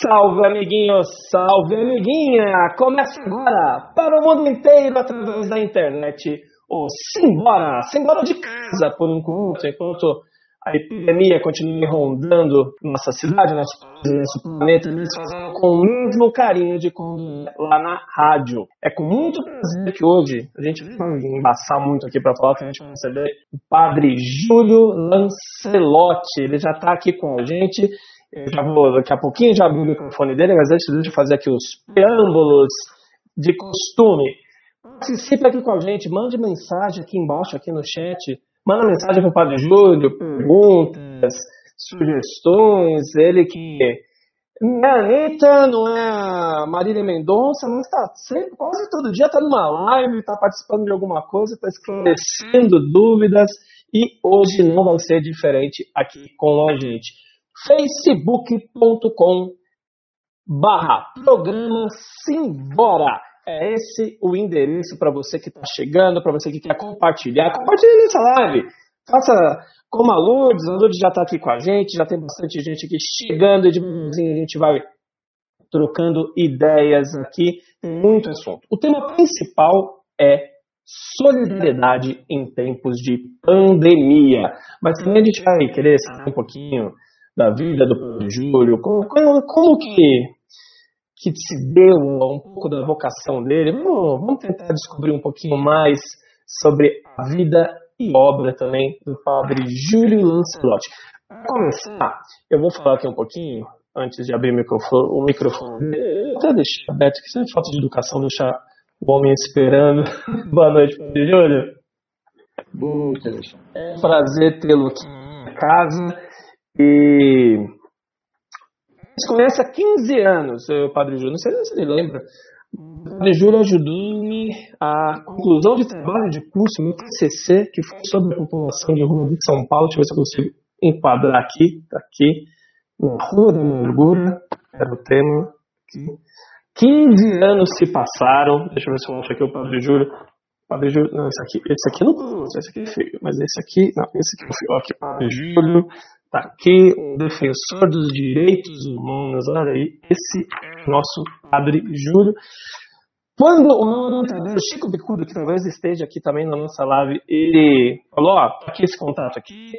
Salve, amiguinho, salve, amiguinha! Começa agora para o mundo inteiro através da internet. O Simbora, Simbora de casa por enquanto, enquanto a epidemia continua rondando nossa cidade, nosso país, nosso planeta, eles fazendo com o mesmo carinho de quando lá na rádio. É com muito prazer que hoje a gente vai embaçar muito aqui para falar que a gente vai receber o padre Júlio Lancelotti. Ele já está aqui com a gente. Eu já vou, daqui a pouquinho já abrir o microfone dele, mas antes de fazer aqui os preâmbulos de costume, participe aqui com a gente, mande mensagem aqui embaixo, aqui no chat, manda mensagem para o Padre Júlio, perguntas, sugestões, ele que não é a Anitta, não é a Marília Mendonça, mas está sempre, quase todo dia está numa live, está participando de alguma coisa, está esclarecendo dúvidas, e hoje não vai ser diferente aqui com a gente facebook.com barra programa Simbora. É esse o endereço para você que está chegando, para você que quer compartilhar. Compartilhe essa live. Faça como a Lourdes. A Lourdes já está aqui com a gente, já tem bastante gente aqui chegando e devagarzinho a gente vai trocando ideias aqui. Muito assunto. O tema principal é solidariedade em tempos de pandemia. Mas também a gente vai querer saber um pouquinho da vida do Padre Júlio, como, como, que, que se deu um pouco da vocação dele. Vamos, vamos tentar descobrir um pouquinho mais sobre a vida e obra também do Padre Júlio Lancelotti. Para começar, eu vou falar aqui um pouquinho, antes de abrir o microfone, o microfone eu até deixar aberto, que isso é falta de educação, deixar o homem esperando. Boa noite, Padre Júlio. Boa noite, Alexandre. É um prazer tê-lo aqui em casa. E se conhece há 15 anos, o Padre Júlio. Não sei se ele lembra. O Padre Júlio ajudou-me a conclusão de trabalho de curso, meu TCC, que foi sobre a população de rua de São Paulo. Deixa eu ver se eu consigo enquadrar aqui. Tá aqui. Na Rua da Amargura, era o tema. Aqui. 15 anos se passaram. Deixa eu ver se eu acho aqui o Padre Júlio. Padre Júlio, não, esse aqui, esse aqui não, esse aqui é feio, mas esse aqui, não, esse aqui é feio. Aqui, Padre Júlio, Tá aqui um defensor dos direitos humanos. Olha aí, esse é nosso Padre Júlio. Quando o meu orientador, Chico Bicudo, que talvez esteja aqui também na nossa live, ele falou: Ó, tá aqui esse contato aqui,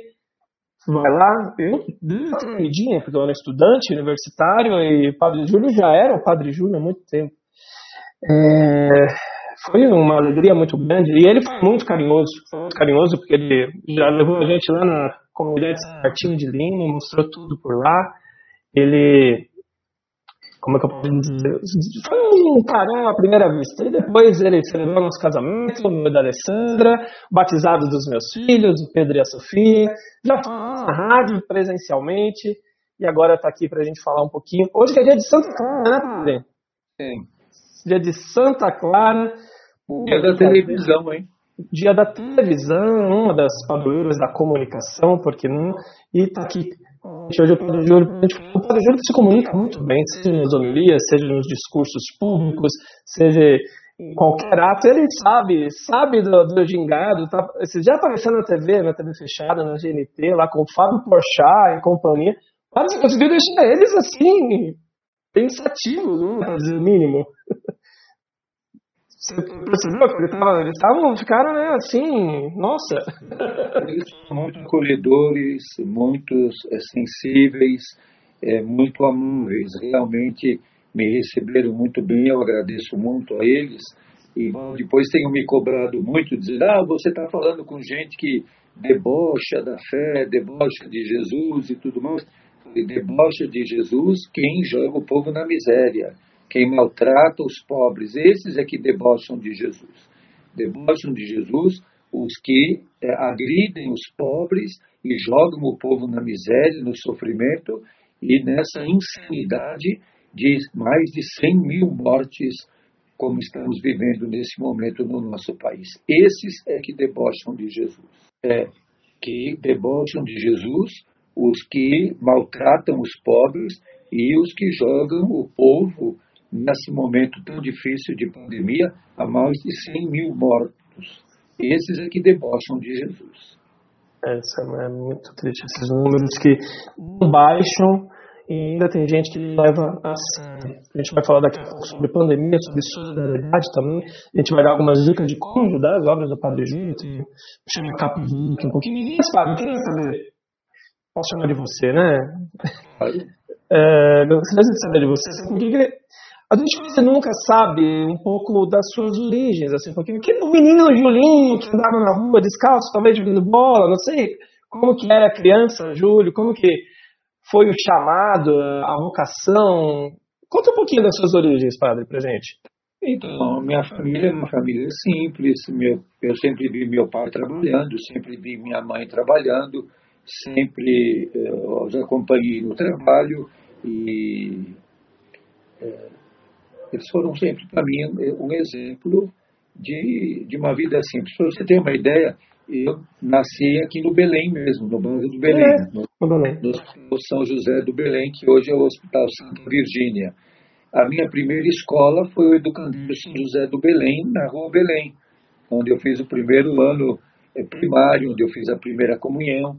vai lá. Eu dei uma tremidinha, porque eu era estudante universitário e o Padre Júlio já era o Padre Júlio há muito tempo. É, foi uma alegria muito grande e ele foi muito carinhoso, foi muito carinhoso porque ele já levou a gente lá na comunidade de São Martinho de Lima, mostrou tudo por lá. Ele, como é que eu posso dizer? Foi um carão à primeira vista. E depois ele celebrou nosso casamento, o meu da Alessandra, batizado dos meus filhos, o Pedro e a Sofia. Já foi na rádio presencialmente e agora está aqui para a gente falar um pouquinho. Hoje que é dia de Santa Clara, né, Padre? Sim. Dia de Santa Clara. Dia da televisão, hein? Dia da televisão, uma das padroeiras da comunicação, porque não. E tá aqui. Hoje o Padre Júlio, o Padre Júlio se comunica muito bem, seja nas homilias, seja nos discursos públicos, seja em qualquer ato, ele sabe, sabe do, do gingado, tá, já apareceu na TV, na TV fechada, na GNT, lá com o Fábio Porchat e companhia, mas conseguiu deixar eles assim, pensativos, não para dizer o mínimo. Você percebeu que eles estavam, ficaram, né, assim, nossa. Eles são muito acolhedores, muito é, sensíveis, é, muito amáveis. Realmente me receberam muito bem, eu agradeço muito a eles. E depois tenho me cobrado muito, dizer, ah, você está falando com gente que debocha da fé, debocha de Jesus e tudo mais. Debocha de Jesus quem joga o povo na miséria quem maltrata os pobres, esses é que debocham de Jesus. Debocham de Jesus os que é, agridem os pobres e jogam o povo na miséria, no sofrimento e nessa insanidade de mais de 100 mil mortes, como estamos vivendo nesse momento no nosso país. Esses é que debocham de Jesus. É, que debocham de Jesus os que maltratam os pobres e os que jogam o povo nesse momento tão difícil de pandemia, há mais de 100 mil mortos. Esses é que debocham de Jesus. Essa é muito triste, esses números que não baixam e ainda tem gente que leva a sério. A gente vai falar daqui a pouco sobre pandemia, sobre solidariedade também. A gente vai dar algumas dicas de como ajudar as obras do Padre Júlio. Eu me aqui um pouquinho. Diz, Fábio, queria saber. Posso chamar de você, né? É, gostaria de saber de você. Porque a gente quase nunca sabe um pouco das suas origens, assim, porque o menino Julinho que andava na rua descalço, talvez jogando bola, não sei como que era criança, Júlio, como que foi o chamado, a vocação. Conta um pouquinho das suas origens, padre, pra gente. Então, minha família é uma família simples. Meu, eu sempre vi meu pai trabalhando, sempre vi minha mãe trabalhando, sempre eh, os acompanhei no trabalho e é, eles foram sempre para mim um exemplo de, de uma vida simples. Para você ter uma ideia, eu nasci aqui no Belém mesmo, no bairro do Belém, é, no, no, São José do Belém, que hoje é o Hospital Santa Virgínia. A minha primeira escola foi o Educandário São José do Belém, na Rua Belém, onde eu fiz o primeiro ano eh, primário, onde eu fiz a primeira comunhão,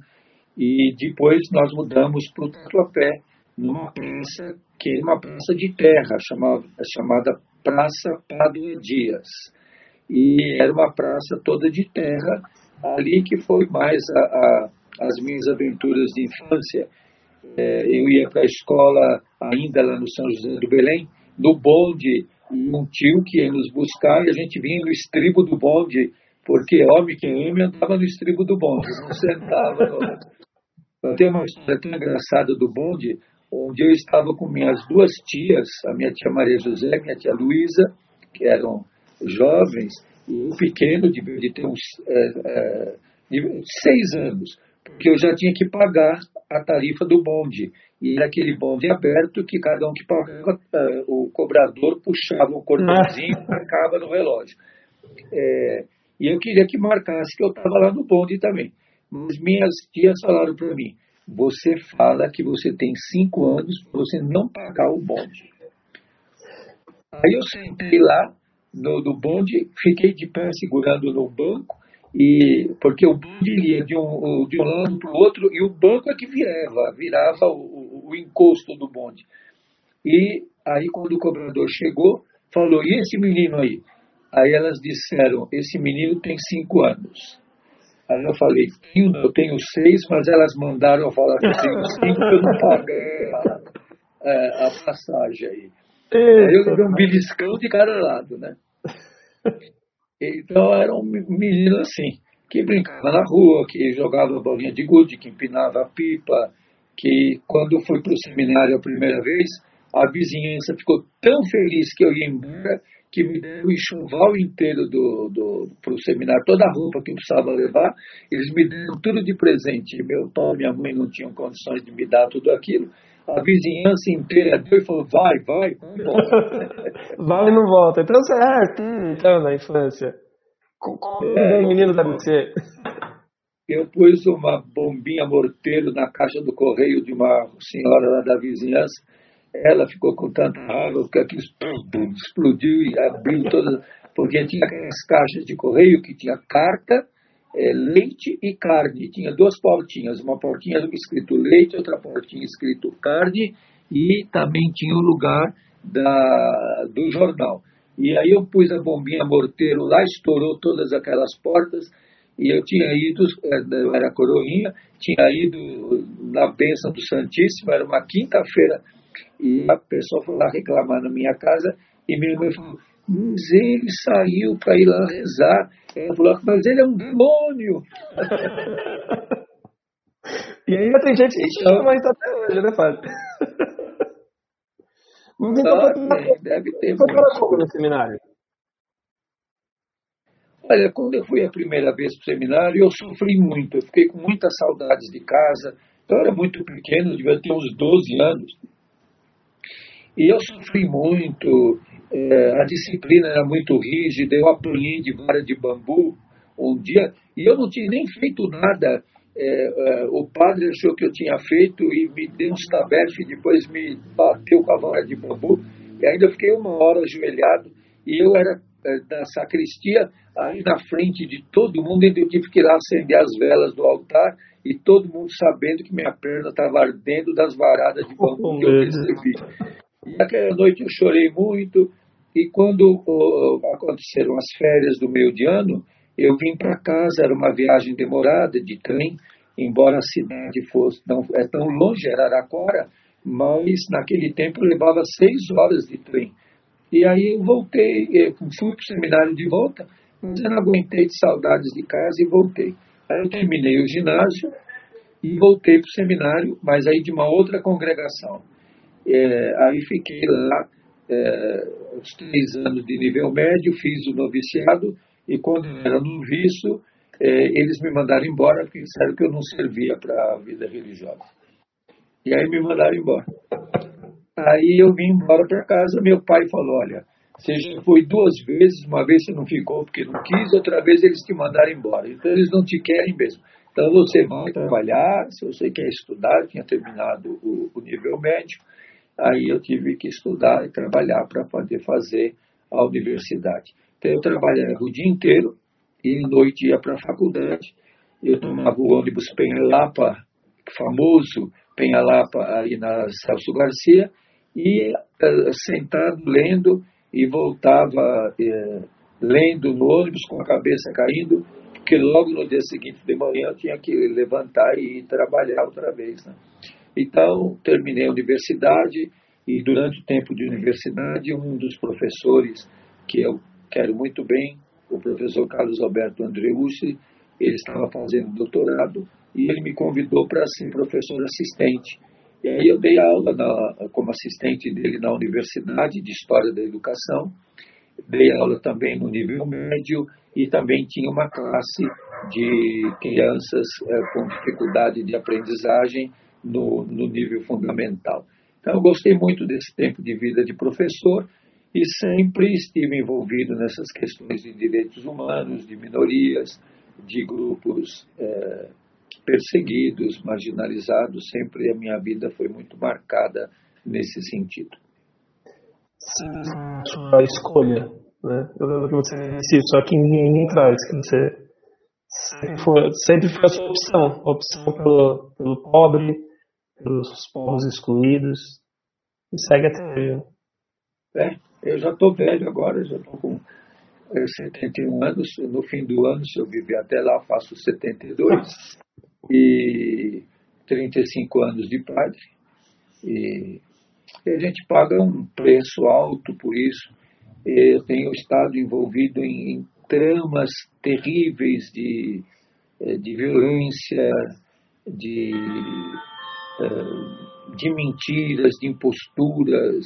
e depois nós mudamos para o Tatuapé, numa praça que é uma praça de terra, chamada, chamada Praça Padua Dias. E era uma praça toda de terra, ali que foi mais a, a, as minhas aventuras de infância. É, eu ia para a escola ainda lá no São José do Belém, no bonde, um tio que ia nos buscar e a gente vinha no estribo do bonde, porque homem que homem andava no estribo do bonde, não sentava. Eu tenho uma história tão engraçada do bonde, onde eu estava com minhas duas tias, a minha tia Maria José e minha tia Luísa, que eram jovens, o pequeno de ter uns é, é, seis anos, porque eu já tinha que pagar a tarifa do bonde. E era aquele bonde aberto que cada um que pagava, é, o cobrador puxava um cordãozinho e marcava no relógio. É, e eu queria que marcasse que eu estava lá no bonde também. Mas minhas tias falaram para mim, você fala que você tem cinco anos para você não pagar o bonde. Aí eu sentei lá, no, no bonde, fiquei de pé segurando no banco, e porque o bonde ia de um, de um lado para o outro e o banco é que virava, virava o, o, encosto do bonde. E aí quando o cobrador chegou, falou, e esse menino aí? Aí elas disseram, esse menino tem cinco anos. Aí eu falei, eu tenho seis, mas elas mandaram eu falar que eu tenho cinco, eu não paguei a, a, a passagem aí. Aí eu dei um beliscão de cada lado, né? Então era um menino assim, que brincava na rua, que jogava bolinha de gude, que empinava a pipa, que quando fui para o seminário a primeira vez, a vizinhança ficou tão feliz que eu ia embora, que me deram o enxoval inteiro do, do, para o seminário, toda a roupa que eu precisava levar, eles me deram tudo de presente. Meu pai e minha mãe não tinham condições de me dar tudo aquilo a vizinhança inteira deu e falou, vai, vai, vai e não volta. Então você é então, na infância. Como é, menino deve ser? Eu pus uma bombinha morteiro na caixa do correio de uma senhora lá da vizinhança. Ela ficou com tanta raiva porque aquilo explodiu e abriu todas. Porque tinha aquelas caixas de correio que tinha carta é, leite e carne. Tinha duas portinhas, uma portinha escrito leite, outra portinha escrito carne, e também tinha o lugar da, do jornal. E aí eu pus a bombinha morteiro lá, estourou todas aquelas portas, e eu tinha ido, é, era coroinha, tinha ido na bênção do Santíssimo, era uma quinta-feira, e a pessoa foi lá reclamar na minha casa, e minha irmã falou, mas ele saiu para ir lá rezar. Ela falou, mas ele é um demônio. e ainda tem gente que chama isso até hoje, né, Fábio? Mas então, ah, deve ter. Você pouco no seminário? Olha, quando eu fui a primeira vez para o seminário, eu sofri muito. Eu fiquei com muitas saudades de casa. Eu era muito pequeno, devia ter uns 12 anos. E eu sofri muito, é, a disciplina era muito rígida, eu apanhei de vara de bambu um dia, e eu não tinha nem feito nada. É, é, o padre achou que eu tinha feito e me deu uns tabefes, depois me bateu com a vara de bambu, e ainda fiquei uma hora ajoelhado, e eu era é, da sacristia, aí na frente de todo mundo, eu tive que ir lá acender as velas do altar, e todo mundo sabendo que minha perna estava ardendo das varadas de bambu que eu recebi. E aquela noite eu chorei muito, e quando aconteceram as férias do meio de ano, eu vim para casa, era uma viagem demorada de trem, embora a cidade fosse não é tão longe, era Araraquara, mas naquele tempo levava seis horas de trem. E aí eu voltei, eu fui para o seminário de volta, mas eu não aguentei de saudades de casa e voltei. Aí eu terminei o ginásio e voltei para o seminário, mas aí de uma outra congregação. É, aí fiquei lá é, os três anos de nível médio, fiz o noviciado e quando era noviço, é, eles me mandaram embora porque disseram que eu não servia para a vida religiosa. E aí me mandaram embora. Aí eu vim embora para casa, meu pai falou, olha, você já foi duas vezes, uma vez você não ficou porque não quis, outra vez eles te mandaram embora. Então eles não te querem mesmo. Então você vai trabalhar, se você quer estudar, tinha terminado o, o nível médio, aí eu tive que estudar e trabalhar para poder fazer a universidade. Então eu trabalhava o dia inteiro e noite ia para a faculdade. Eu tomava o ônibus Penhalapa, famoso Penhalapa aí na Celso Garcia, e uh, sentado lendo e voltava uh, lendo no ônibus com a cabeça caindo, porque logo no dia seguinte de manhã eu tinha que levantar e ir trabalhar outra vez. Né? Então, terminei a universidade e durante o tempo de universidade, um dos professores que eu quero muito bem, o professor Carlos Alberto Andreucci, ele estava fazendo doutorado e ele me convidou para ser professor assistente. E aí eu dei aula na, como assistente dele na Universidade de História da Educação, dei aula também no nível médio e também tinha uma classe de crianças é, com dificuldade de aprendizagem no, no nível fundamental. Então, eu gostei muito desse tempo de vida de professor e sempre estive envolvido nessas questões de direitos humanos, de minorias, de grupos é, perseguidos, marginalizados. Sempre a minha vida foi muito marcada nesse sentido. Sua escolha, né? Eu lembro que você disse isso aqui ninguém traz, que você sempre foi, sempre foi a sua opção, a opção pelo, pelo pobre, pelos povos excluídos, e segue até hoje. É, eu já estou velho agora, já estou com 71 anos, no fim do ano, se eu viver até lá, faço 72, e 35 anos de padre, e, a gente paga um preço alto por isso. Eu tenho estado envolvido em, em tramas terríveis de, eh, de violência, de eh, de mentiras, de imposturas,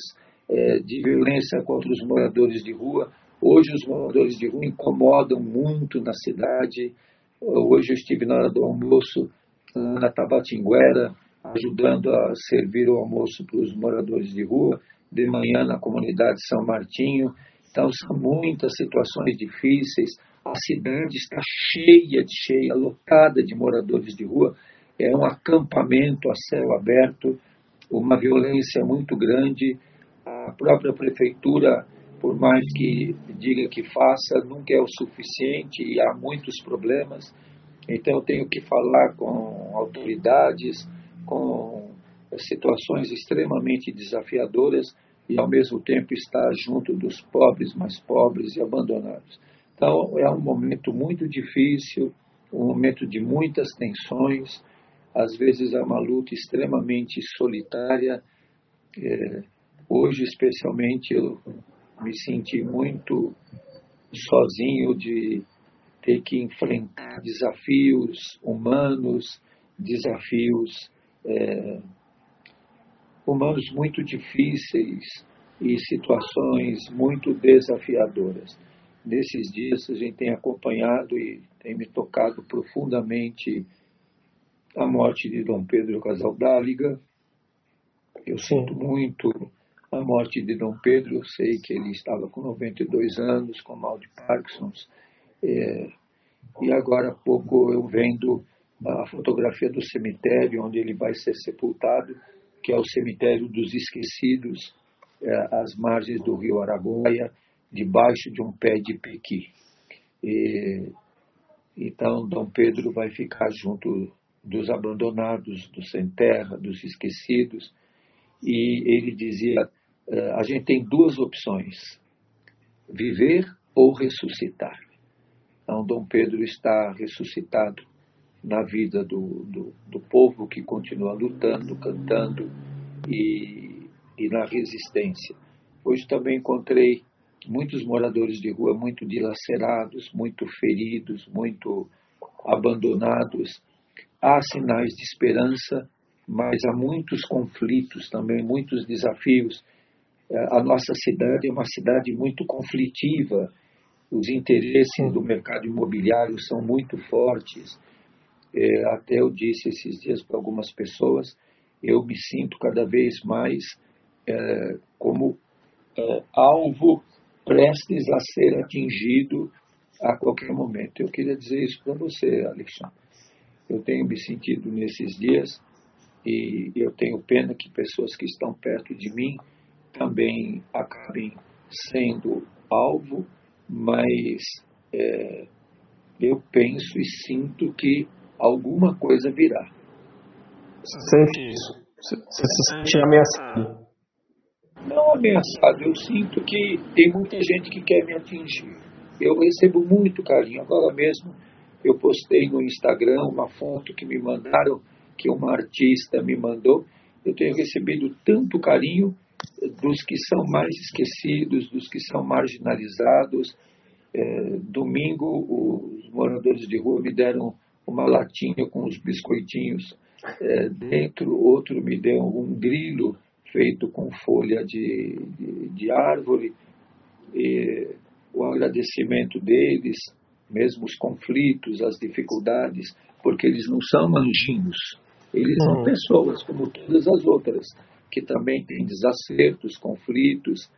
é, de violência contra os moradores de rua. Hoje os moradores de rua incomodam muito na cidade. Hoje eu estive na hora do almoço na Tabatinguera, ajudando a servir o almoço para os moradores de rua, de manhã na comunidade São Martinho. Então são muitas situações difíceis. A cidade está cheia de cheia, lotada de moradores de rua é um acampamento a céu aberto, uma violência muito grande. A própria prefeitura, por mais que diga que faça, nunca é o suficiente e há muitos problemas. Então, eu tenho que falar com autoridades, com situações extremamente desafiadoras e, ao mesmo tempo, estar junto dos pobres mais pobres e abandonados. Então, é um momento muito difícil, um momento de muitas tensões às vezes é uma luta extremamente solitária. É, hoje, especialmente, eu me senti muito sozinho de ter que enfrentar desafios humanos, desafios é, humanos muito difíceis e situações muito desafiadoras. Nesses dias a gente tem acompanhado e tem me tocado profundamente a morte de Dom Pedro Casaldáliga. Eu sinto muito a morte de Dom Pedro, eu sei que ele estava com 92 anos, com mal de Parkinson, é, e agora há pouco eu vendo a fotografia do cemitério onde ele vai ser sepultado, que é o cemitério dos esquecidos, é, às margens do rio Araguaia, debaixo de um pé de pequi. E, então, Dom Pedro vai ficar junto dos abandonados, dos sem terra, dos esquecidos. E ele dizia: eh, a gente tem duas opções, viver ou ressuscitar. Então, Dom Pedro está ressuscitado na vida do, do, do povo que continua lutando, cantando e, e na resistência. Hoje também encontrei muitos moradores de rua muito dilacerados, muito feridos, muito abandonados. Há sinais de esperança, mas há muitos conflitos também, muitos desafios. A nossa cidade é uma cidade muito conflitiva. Os interesses do mercado imobiliário são muito fortes. É, até eu disse esses dias para algumas pessoas, eu me sinto cada vez mais é, como é, alvo prestes a ser atingido a qualquer momento. Eu queria dizer isso para você, Alexandre. Eu tenho me sentido nesses dias e eu tenho pena que pessoas que estão perto de mim também acabem sendo alvo, mas é, eu penso e sinto que alguma coisa virá. Você sente isso? Você se sente ameaçado? Não ameaçado, eu sinto que tem muita gente que quer me atingir. Eu recebo muito carinho. Agora mesmo eu postei no Instagram uma foto que me mandaram, que uma artista me mandou. Eu tenho recebido tanto carinho dos que são mais esquecidos, dos que são marginalizados. É, domingo, os moradores de rua me deram uma latinha com os biscoitinhos é, dentro, outro me deu um grilo feito com folha de, de, de árvore. E o agradecimento deles, mesmo os conflitos, as dificuldades, porque eles não são anjinhos, eles são uhum. pessoas como todas as outras, que também têm desacertos, conflitos,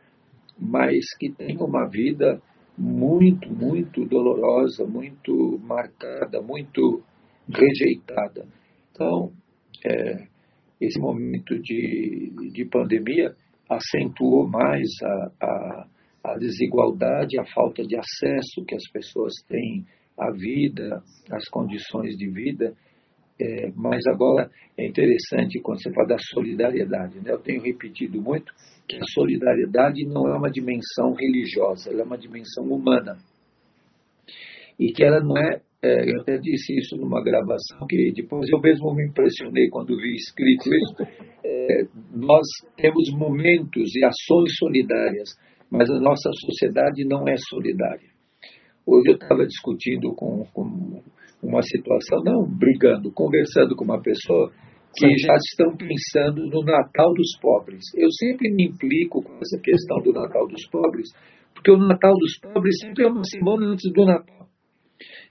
mas que têm uma vida muito, muito dolorosa, muito marcada, muito rejeitada. Então, é, esse momento de, de pandemia acentuou mais a, a, a desigualdade, a falta de acesso que as pessoas têm à vida, às condições de vida. É, mas agora é interessante quando você fala da solidariedade. Né? Eu tenho repetido muito que a solidariedade não é uma dimensão religiosa, ela é uma dimensão humana. E que ela não é, é, eu até disse isso numa gravação, que depois eu mesmo me impressionei quando vi escrito isso. É, nós temos momentos e ações solidárias, mas a nossa sociedade não é solidária. Hoje eu estava discutindo com, com uma situação, não brigando, conversando com uma pessoa que já estão pensando no Natal dos pobres. Eu sempre me implico com essa questão do Natal dos pobres, porque o Natal dos pobres sempre é uma semana antes do Natal.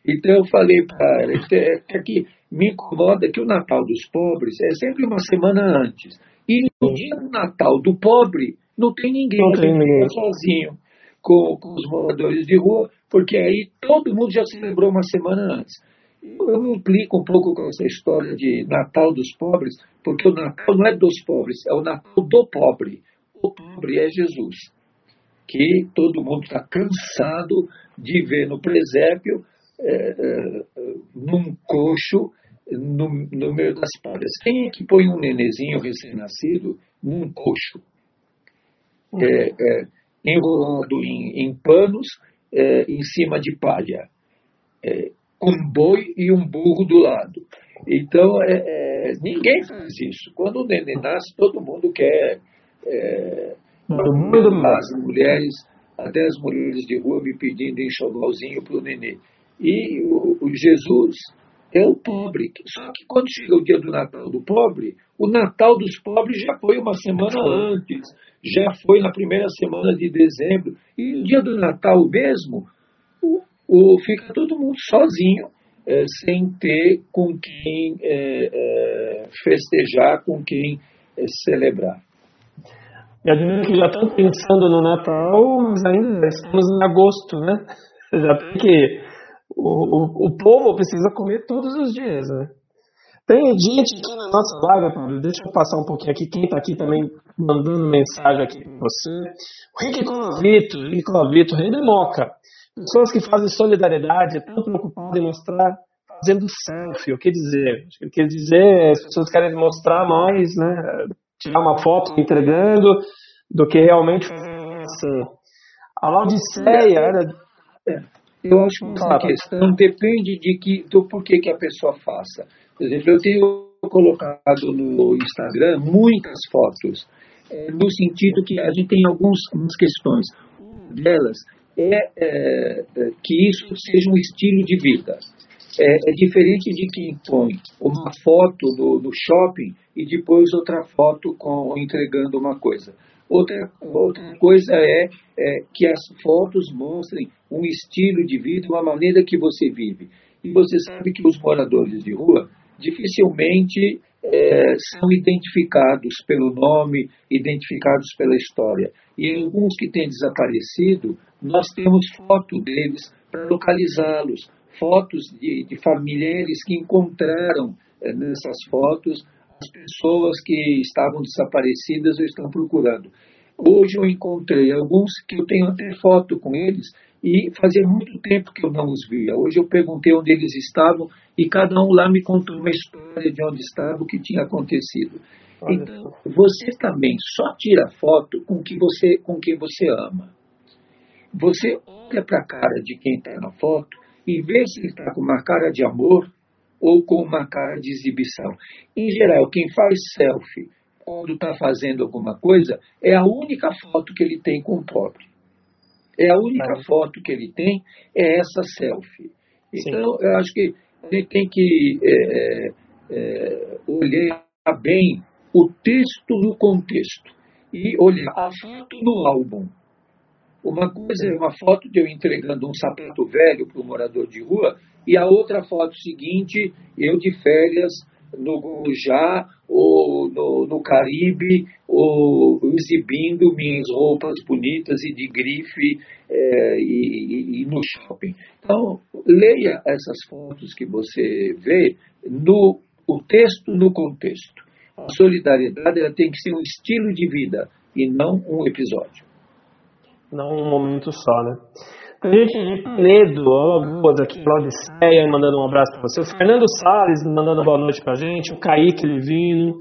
Então eu falei para ela é, é que me incomoda que o Natal dos pobres é sempre uma semana antes. E no dia do Natal do pobre, não tem ninguém, não tem ninguém. sozinho com, com os moradores de rua, porque aí todo mundo já celebrou uma semana antes. Eu me implico um pouco com essa história de Natal dos pobres, porque o Natal não é dos pobres, é o Natal do pobre. O pobre é Jesus, que todo mundo está cansado de ver no presépio, é, é, num coxo, no, no, meio das palhas. Quem é que põe um nenezinho recém-nascido num coxo? É, é, enrolado em, em panos, é, em cima de palha. É, um boi e um burro do lado. Então, é, ninguém faz isso. Quando o neném nasce, todo mundo quer. É, todo mundo as mulheres, até as mulheres de rua me pedindo enxovalzinho para o neném. E o, o, Jesus é o pobre. Só que quando chega o dia do Natal do pobre, o Natal dos pobres já foi uma semana antes, já foi na primeira semana de dezembro. E o dia do Natal mesmo, o, fica todo mundo sozinho, é, sem ter com quem é, é, festejar, com quem é, celebrar. Eu admiro que já estão pensando no Natal, mas ainda estamos em agosto, né? Já tem que. O, o, o povo precisa comer todos os dias, né? Tem gente aqui na nossa live, Pablo, deixa eu passar um pouquinho aqui, quem está aqui também mandando mensagem aqui para você. O Rick Colavito, Rick Colavito, Rei Moca. Pessoas que fazem solidariedade, estão preocupadas em mostrar fazendo selfie. O que dizer? O que dizer as pessoas querem mostrar mais, né? Tirar uma foto entregando do que realmente assim. A Laodiceia era. Eu acho que essa questão depende de que, do porquê que a pessoa faça. Por exemplo, eu tenho colocado no Instagram muitas fotos, é, no sentido que a gente tem algumas questões. Uma delas é, é, é, que isso seja um estilo de vida. É, é, diferente de quem põe uma foto no, no shopping e depois outra foto com entregando uma coisa. Outra, outra coisa é, é, que as fotos mostrem um estilo de vida, uma maneira que você vive. E você sabe que os moradores de rua dificilmente é, são identificados pelo nome, identificados pela história. E alguns que têm desaparecido, nós temos foto deles para localizá-los, fotos de, de familiares que encontraram é, nessas fotos pessoas que estavam desaparecidas ou estão procurando. Hoje eu encontrei alguns que eu tenho até foto com eles e fazia muito tempo que eu não os via. Hoje eu perguntei onde eles estavam e cada um lá me contou uma história de onde estava, o que tinha acontecido. Então, você também só tira foto com, que você, com quem você ama. Você olha para a cara de quem está na foto e vê se ele está com uma cara de amor ou com uma cara de exibição. Em geral, quem faz selfie quando está fazendo alguma coisa é a única foto que ele tem com o pobre. É a única foto que ele tem é essa selfie. Então, Sim. eu acho que a gente tem que é, é, olhar bem o texto no contexto e olhar a foto no álbum. Uma coisa é uma foto de eu entregando um sapato velho para um morador de rua e a outra foto seguinte, eu de férias no Guarujá ou no, no Caribe, ou exibindo minhas roupas bonitas e de grife é, e, e, e, no shopping. Então, leia essas fotos que você vê no o texto no contexto. A solidariedade ela tem que ser um estilo de vida e não um episódio. Não um momento só, né? Gente medo, Alagoas aqui, Laodiceia, mandando um abraço para você. O Fernando Salles mandando boa noite para gente. O Kaique Livino.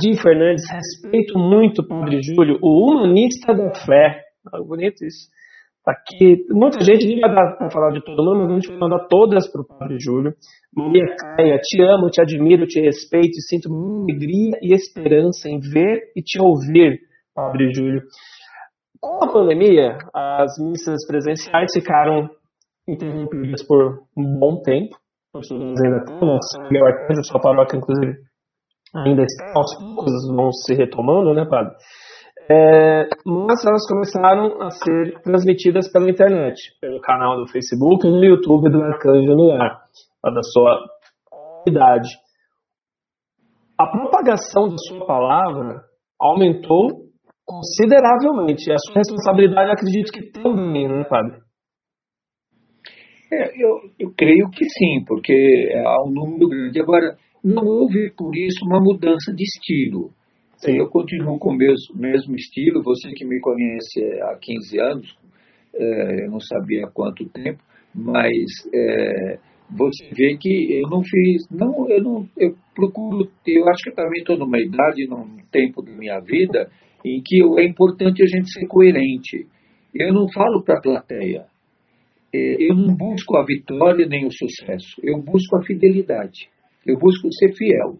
Di Fernandes, respeito muito o Padre Júlio, o humanista da fé. Ah, bonito isso. Tá aqui, muita gente nem vai dar para falar de todo mundo, mas a gente vai mandar todas para o Padre Júlio. Maria Caia, te amo, te admiro, te respeito e sinto alegria e esperança em ver e te ouvir, Padre Júlio. Com a pandemia, as missas presenciais ficaram interrompidas por um bom tempo. Nós ainda temos, meu arcanjo, sua paróquia, inclusive, ainda está, aos poucos vão se retomando, né, padre? É, mas elas começaram a ser transmitidas pela internet, pelo canal do Facebook e no YouTube do Arcanjo no Ar, da sua idade. A propagação da sua palavra aumentou consideravelmente. A sua responsabilidade, acredito que também, né, Fábio? É, eu, eu creio que sim, porque há um número grande. Agora, não houve por isso uma mudança de estilo. Sim. Eu continuo com o mesmo, mesmo estilo. Você que me conhece há 15 anos, é, eu não sabia há quanto tempo, mas é, você vê que eu não fiz, não, eu não, eu procuro, eu acho que eu também estou numa idade, num tempo da minha vida em que é importante a gente ser coerente. Eu não falo para a plateia, é, eu não busco a vitória nem o sucesso, eu busco a fidelidade, eu busco ser fiel.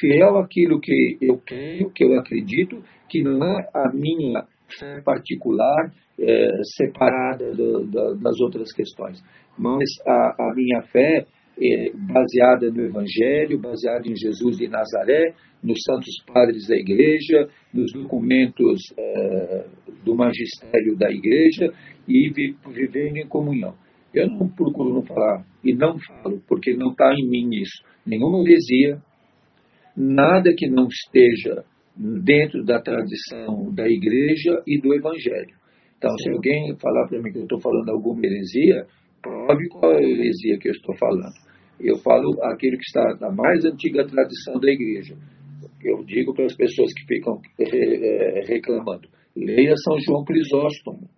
Fiel àquilo que eu creio, que eu acredito, que não é a minha fé particular é, separada do, do, das outras questões, mas a, a minha fé baseada no Evangelho, baseada em Jesus de Nazaré, nos santos padres da Igreja, nos documentos é, do magistério da Igreja e vi, vivendo em comunhão. Eu não procuro não falar e não falo, porque não está em mim isso. Nenhuma heresia, nada que não esteja dentro da tradição da Igreja e do Evangelho. Então, Sim. se alguém falar para mim que eu estou falando alguma heresia, prove qual é a heresia que eu estou falando. Eu falo aquilo que está na mais antiga tradição da igreja. Eu digo para as pessoas que ficam é, reclamando: leia São João Crisóstomo,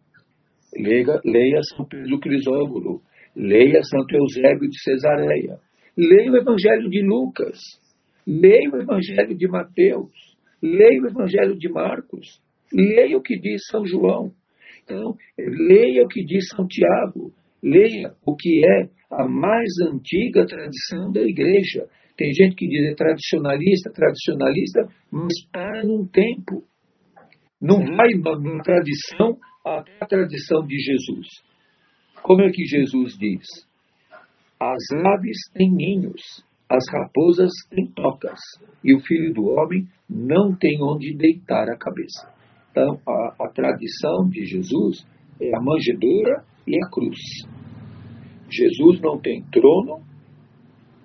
leia, leia São Pedro Crisóbulo, leia Santo Eusébio de Cesareia, Leia o Evangelho de Lucas, leia o Evangelho de Mateus, leia o Evangelho de Marcos, leia o que diz São João. Então, leia o que diz São Tiago, leia o que é a mais antiga tradição da igreja. Tem gente que diz é tradicionalista, tradicionalista, mas para num tempo. Não vai na tradição até a tradição de Jesus. Como é que Jesus diz? As aves têm ninhos, as raposas têm tocas, e o filho do homem não tem onde deitar a cabeça. Então, a, a tradição de Jesus é a manjedoura e a cruz. Jesus não tem trono,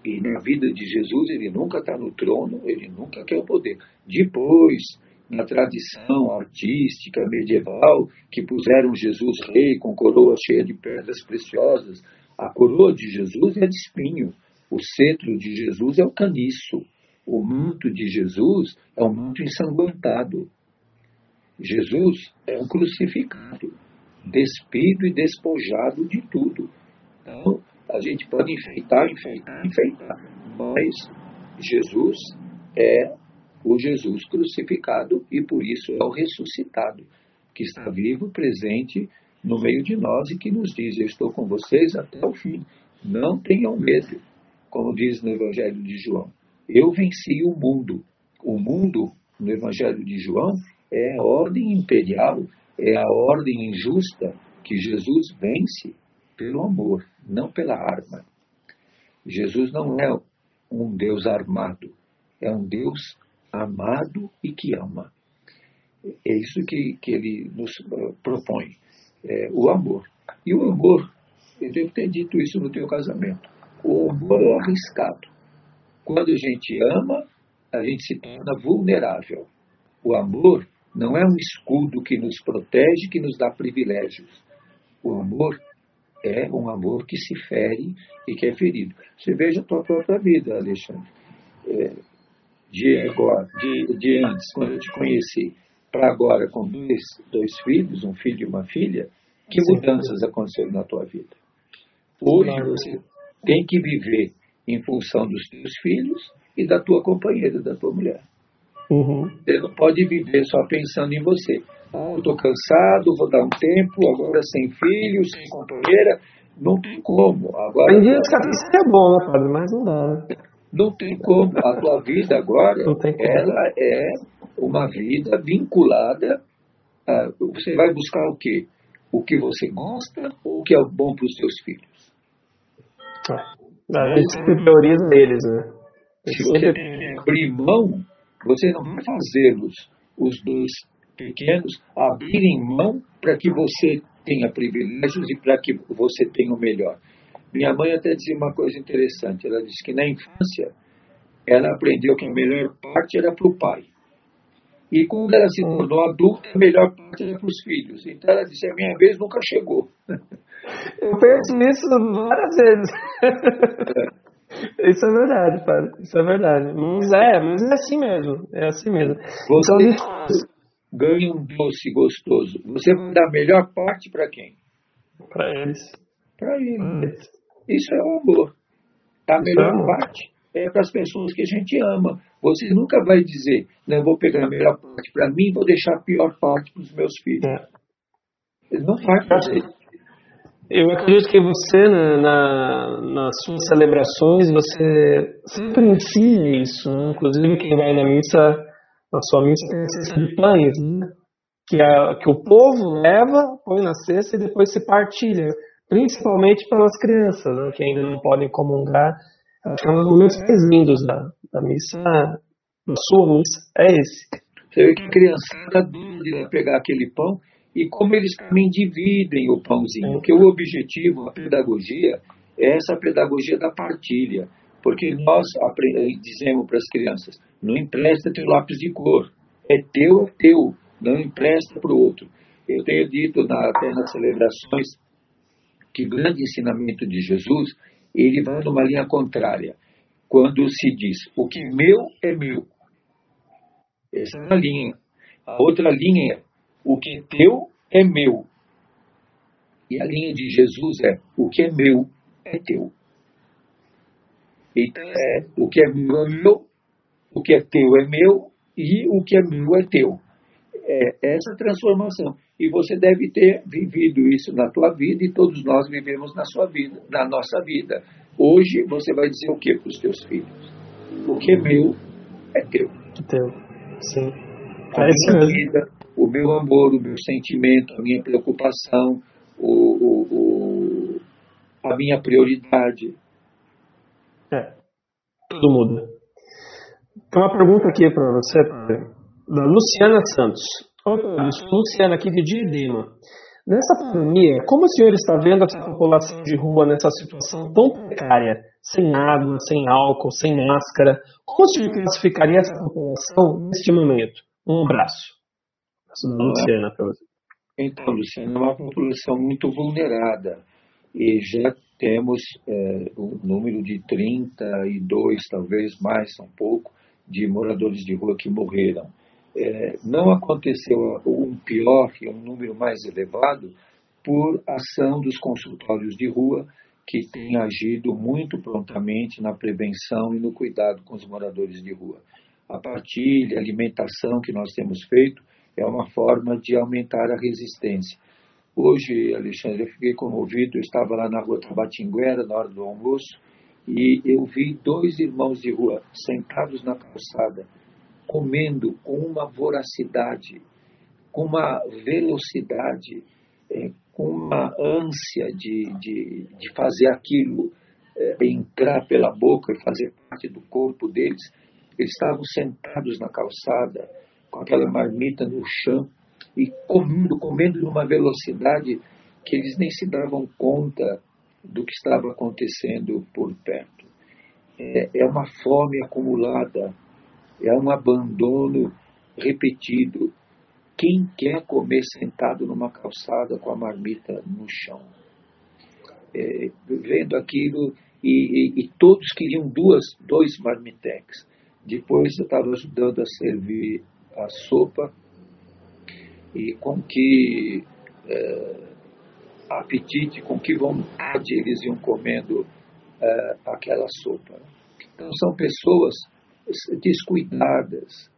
e na vida de Jesus ele nunca está no trono, ele nunca quer o poder. Depois, na tradição artística medieval, que puseram Jesus rei com coroa cheia de pedras preciosas, a coroa de Jesus é de espinho, o cetro de Jesus é o caniço, o manto de Jesus é um manto ensanguentado. Jesus é um crucificado, despido e despojado de tudo. Então, a gente pode enfeitar, enfeitar, enfeitar, mas Jesus é o Jesus crucificado e por isso é o ressuscitado, que está vivo, presente no meio de nós e que nos diz: Eu estou com vocês até o fim. Não tenham medo, como diz no Evangelho de João. Eu venci o mundo. O mundo, no Evangelho de João, é a ordem imperial, é a ordem injusta que Jesus vence pelo amor, não pela arma. Jesus não é um Deus armado, é um Deus amado e que ama. É isso que, que ele nos eh, propõe, é, o amor. E o amor, eu devo ter dito isso no teu casamento, o amor é arriscado. Quando a gente ama, a gente se torna vulnerável. O amor não é um escudo que nos protege, que nos dá privilégios. O amor é um amor que se fere e que é ferido. Você veja a tua própria vida, Alexandre. É, de agora, de, de antes, quando eu te conheci, para agora com dois, dois filhos, um filho e uma filha, que Sim. mudanças aconteceram na tua vida? Hoje você tem que viver em função dos teus filhos e da tua companheira, da tua mulher. Uhum. Você não pode viver só pensando em você. Ah, eu estou cansado, vou dar um tempo, agora sem filho, sem companheira. Não tem como. Agora, tem dias que isso é bom, né, padre? Mas não dá, né? Não tem como. A tua vida agora, ela é uma vida vinculada. A, você vai buscar o quê? O que você gosta ou o que é bom para os seus filhos? É. A gente sempre prioriza eles, né? Se você abrir mão, você não vai fazê-los, os dois pequenos, abrirem mão para que você tenha privilégios e para que você tenha o melhor. Minha mãe até dizia uma coisa interessante. Ela disse que na infância ela aprendeu que a melhor parte era para o pai. E quando ela se tornou adulta, a melhor parte era para os filhos. Então ela disse: a minha vez nunca chegou. Eu penso nisso várias vezes. Isso é verdade, pai. Isso é verdade. Mas é, mas é assim mesmo. É assim mesmo. Você então, ganha um doce gostoso. Você vai dar a melhor parte para quem? Para eles. Para eles. Isso é o amor. A melhor é parte é para as pessoas que a gente ama. Você nunca vai dizer, não, vou pegar a melhor parte para mim e vou deixar a pior parte para os meus filhos. É. Ele não vai fazer. Eu acredito que você, né, na, nas suas celebrações, você sempre ensina isso. Né? Inclusive, quem vai na missa, na sua missa, tem a cesta de pães, né? que, a, que o povo leva, põe na cesta e depois se partilha principalmente para as crianças, né, que ainda não podem comungar. Acho que é um dos momentos mais lindos da, da missa, da sua missa, é esse. Você vê que a criançada dúvida pegar aquele pão e como eles também dividem o pãozinho, porque o objetivo, a pedagogia, é essa pedagogia da partilha. Porque nós dizemos para as crianças, não empresta teu lápis de cor, é teu, é teu, não empresta para o outro. Eu tenho dito na, até nas celebrações que o grande ensinamento de Jesus, ele vai numa linha contrária. Quando se diz, o que meu é meu. Essa é uma linha. A outra linha é, o que é teu é meu. E a linha de Jesus é, o que é meu é teu. Então, é, o que é meu é meu, o que é teu é meu e o que é meu é teu. É essa transformação. E você deve ter vivido isso na tua vida e todos nós vivemos na sua vida, na nossa vida. Hoje você vai dizer o que para os teus filhos? O que é meu é teu. É teu, sim. A é minha vida, o meu amor, o meu sentimento, a minha preocupação, o, o, o a minha prioridade. É, tudo muda. Tem uma pergunta aqui para você, da Luciana Santos. Oi, Luciana aqui de Diadema. Nessa pandemia, como o senhor está vendo essa população de rua nessa situação tão precária, sem água, sem álcool, sem máscara? Como o senhor classificaria essa população neste momento? Um abraço. Luciana para você. Então, Luciana, é uma população muito vulnerada e já temos é, um número de 32, talvez mais um pouco, de moradores de rua que morreram é, não aconteceu um pior, que é um número mais elevado, por ação dos consultórios de rua, que têm agido muito prontamente na prevenção e no cuidado com os moradores de rua. A partilha, a alimentação que nós temos feito é uma forma de aumentar a resistência. Hoje, Alexandre, eu fiquei comovido, eu estava lá na rua Tabatinguera, na hora do almoço, e eu vi dois irmãos de rua sentados na calçada, comendo com uma voracidade, com uma velocidade, é, com uma ânsia de, de, de fazer aquilo é, entrar pela boca e fazer parte do corpo deles. Eles estavam sentados na calçada, com aquela marmita no chão e comendo, comendo numa velocidade que eles nem se davam conta do que estava acontecendo por perto. É, é uma fome acumulada é um abandono repetido. Quem quer comer sentado numa calçada com a marmita no chão? É, vendo aquilo, e, e, e, todos queriam duas, dois marmitex. Depois eu estava ajudando a servir a sopa, e com que é, apetite, com que vontade eles iam comendo é, aquela sopa. Então, são pessoas descuidadas.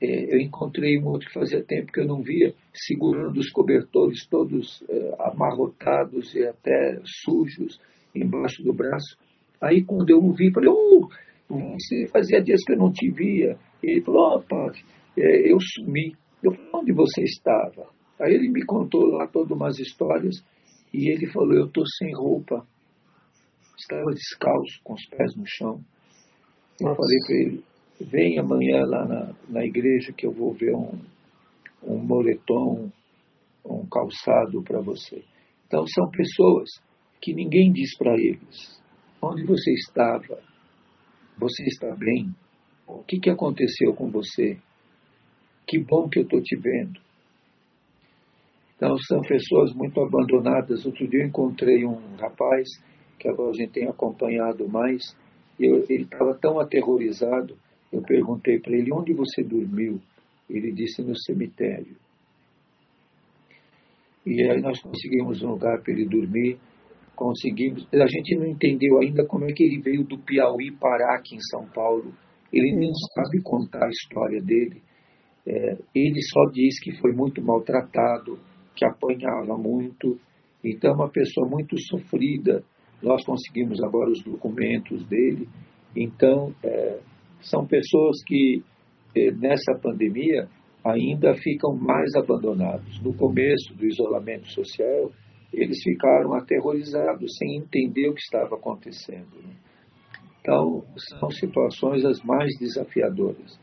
É, eu encontrei um outro que fazia tempo que eu não via, segurando os cobertores todos é, amarrotados e até sujos embaixo do braço. Aí quando eu o vi, falei, oh, fazia dias que eu não te via. E ele falou, oh, padre, é, eu sumi. Eu falei, onde você estava? Aí ele me contou lá todas umas histórias e ele falou, eu estou sem roupa. Estava descalço, com os pés no chão. Eu Nossa. falei para ele, vem amanhã lá na, na igreja que eu vou ver um, um moletom, um calçado para você. Então são pessoas que ninguém diz para eles onde você estava, você está bem, o que, que aconteceu com você, que bom que eu estou te vendo. Então são pessoas muito abandonadas. Outro dia eu encontrei um rapaz que agora a gente tem acompanhado mais, eu, ele estava tão aterrorizado. Eu perguntei para ele: onde você dormiu? Ele disse: no cemitério. E aí nós conseguimos um lugar para ele dormir. Conseguimos. A gente não entendeu ainda como é que ele veio do Piauí parar aqui em São Paulo. Ele nem sabe contar a história dele. É, ele só diz que foi muito maltratado, que apanhava muito. Então, uma pessoa muito sofrida nós conseguimos agora os documentos dele. Então, é, são pessoas que é, nessa pandemia ainda ficam mais abandonados. No começo do isolamento social, eles ficaram aterrorizados, sem entender o que estava acontecendo. Né? Então, são situações as mais desafiadoras.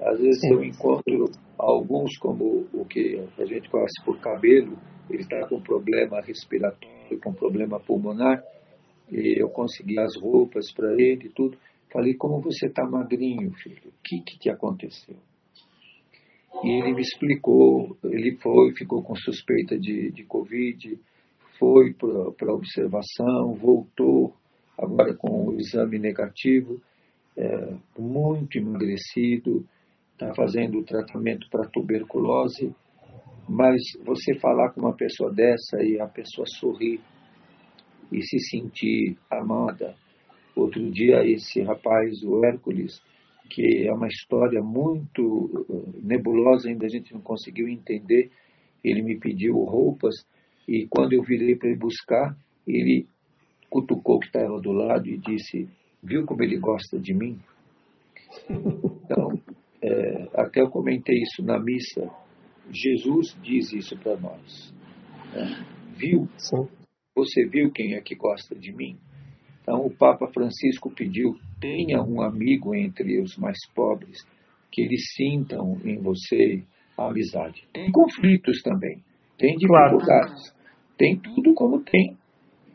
Às vezes eu encontro alguns, como o que a gente conhece por cabelo, ele está com problema respiratório, com problema pulmonar, e eu consegui as roupas para ele e tudo. Falei, como você está magrinho, filho? O que, que te aconteceu? E ele me explicou, ele foi, ficou com suspeita de, de Covid, foi para observação, voltou, agora com o exame negativo, é, muito emagrecido, está fazendo o tratamento para tuberculose, mas você falar com uma pessoa dessa e a pessoa sorrir e se sentir amada Outro dia, esse rapaz, o Hércules, que é uma história muito eh, nebulosa, ainda a gente não conseguiu entender, ele me pediu roupas e quando eu virei para ir buscar, ele cutucou que estava do lado e disse: Viu como ele gosta de mim? Então, é, até eu comentei isso na missa. Jesus diz isso para nós. Né? Viu? Sim. Você viu quem é que gosta de mim? Então, o Papa Francisco pediu: tenha um amigo entre os mais pobres, que eles sintam em você a amizade. Tem conflitos também, tem dificuldades, claro. tem tudo como tem,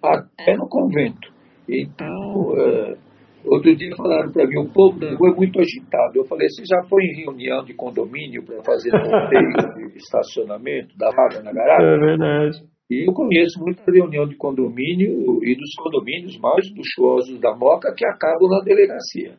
até no convento. Então, uh, outro dia falaram para mim: o povo da rua é muito agitado. Eu falei: você já foi em reunião de condomínio para fazer sorteio de estacionamento, da vaga na garagem? É verdade. E eu conheço muita reunião de condomínio e dos condomínios mais luxuosos da Moca que acabam na delegacia.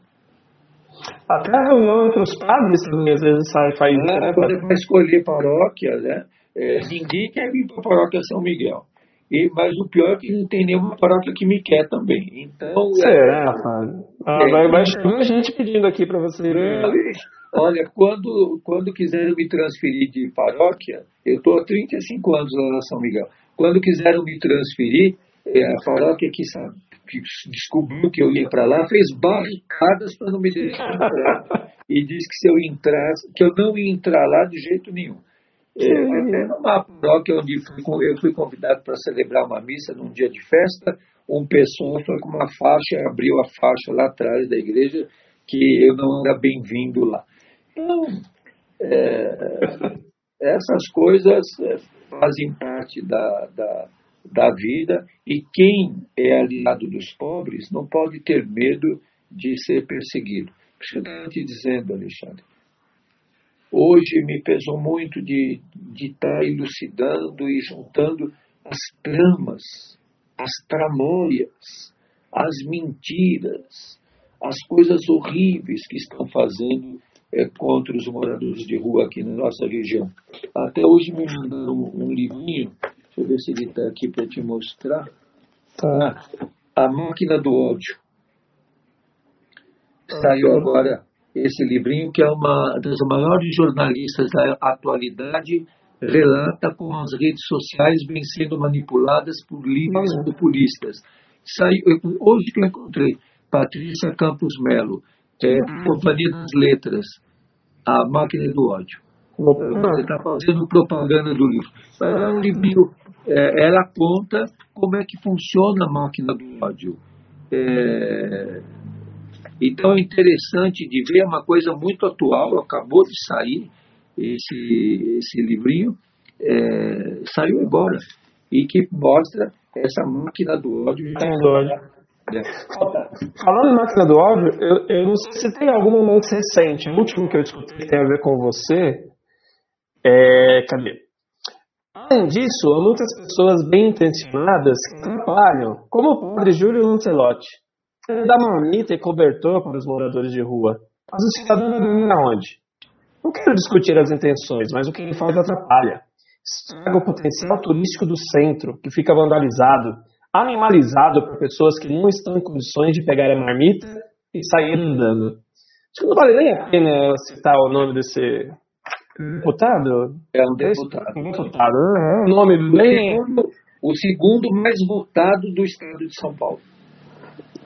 Até a reunião entre os padres também às vezes sai faz isso. É, quando vai escolher paróquia, né? É, ninguém quer vir para a paróquia São Miguel. E, mas o pior é que não tem nenhuma paróquia que me quer também. Então. Será, é, Fábio? Ah, é, vai, vai chegar gente pedindo aqui para você. É, olha, quando, quando quiserem me transferir de paróquia, eu estou há 35 anos lá na São Miguel. Quando quiseram me transferir, é, a paróquia que, sabe, que descobriu que eu ia para lá fez barricadas para não me deixar entrar. e disse que se eu entrasse, que eu não ia entrar lá de jeito nenhum. É, numa paróquia onde fui, eu fui convidado para celebrar uma missa num dia de festa, um pessoal foi com uma faixa, abriu a faixa lá atrás da igreja, que eu não era bem-vindo lá. Então, é, essas coisas é, fazem parte da, da, da vida e quem é aliado dos pobres não pode ter medo de ser perseguido. O que você está te dizendo, Alexandre? Hoje me pesou muito de estar tá elucidando e juntando as tramas, as tramóias, as mentiras, as coisas horríveis que estão fazendo é, contra os moradores de rua aqui na nossa região. Até hoje me mandaram um, um livrinho, deixa eu ver se ele está aqui para te mostrar. Tá. A Máquina do Ódio. Saiu agora esse livrinho, que é uma das maiores jornalistas da atualidade, relata como as redes sociais vêm sendo manipuladas por líderes populistas. Saiu, hoje que eu encontrei Patrícia Campos Melo, é, Companhia das Letras, A Máquina do Ódio. Você está fazendo propaganda do livro. É um livro, é, ela conta como é que funciona a máquina do ódio. É, então é interessante de ver uma coisa muito atual, acabou de sair esse, esse livrinho, é, saiu agora, e que mostra essa máquina do ódio. Do ódio. Falando em máquina do ódio, eu, eu, não sei se tem alguma mais recente. O último que eu escutei que tem a ver com você é. Cadê? Além disso, há muitas pessoas bem intencionadas que trabalham, como o padre Júlio Lancelotti. Dá marmita e cobertor para os moradores de rua. Mas o cidadão vai dormir aonde? Não quero discutir as intenções, mas o que ele faz atrapalha. Estraga o potencial turístico do centro, que fica vandalizado animalizado por pessoas que não estão em condições de pegar a marmita e sair andando. Acho que não vale nem a pena citar o nome desse deputado. É um deputado. Um deputado. É um nome bem. O segundo mais votado do estado de São Paulo.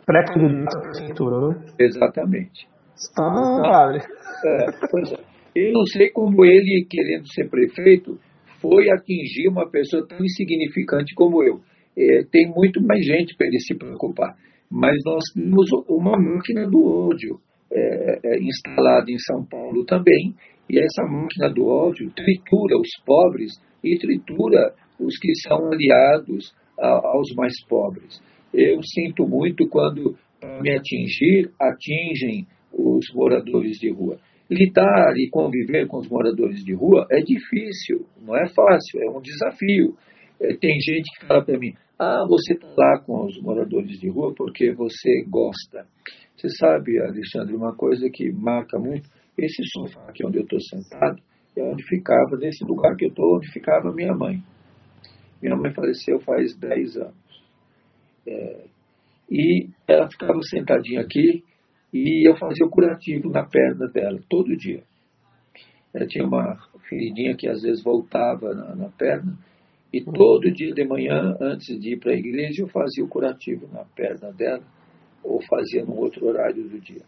Pré-candidato à prefeitura, né? Exatamente. Está padre. É, pois é. Eu não sei como ele, querendo ser prefeito, foi atingir uma pessoa tão insignificante como eu é, tem muito mais gente para ele se preocupar. Mas nós temos uma máquina do ódio é, é, instalada em São Paulo também, e essa máquina do ódio tritura os pobres e tritura os que são aliados a, aos mais pobres. Eu sinto muito quando, me atingir, atingem os moradores de rua. Lidar e conviver com os moradores de rua é difícil, não é fácil, é um desafio. É, tem gente que fala para mim: ah, você está lá com os moradores de rua porque você gosta. Você sabe, Alexandre, uma coisa que marca muito: esse sofá aqui onde eu estou sentado é onde ficava, nesse lugar que eu estou, onde ficava minha mãe. Minha mãe faleceu faz 10 anos. É, e ela ficava sentadinha aqui e eu fazia o curativo na perna dela, todo dia. Ela tinha uma feridinha que às vezes voltava na, na perna, e todo dia de manhã, antes de ir para a igreja, eu fazia o curativo na perna dela, ou fazia no outro horário do dia.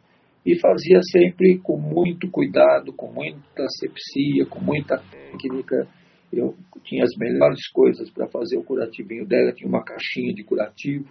E fazia sempre com muito cuidado, com muita asepsia, com muita técnica. Eu tinha as melhores coisas para fazer o curativinho dela, tinha uma caixinha de curativo.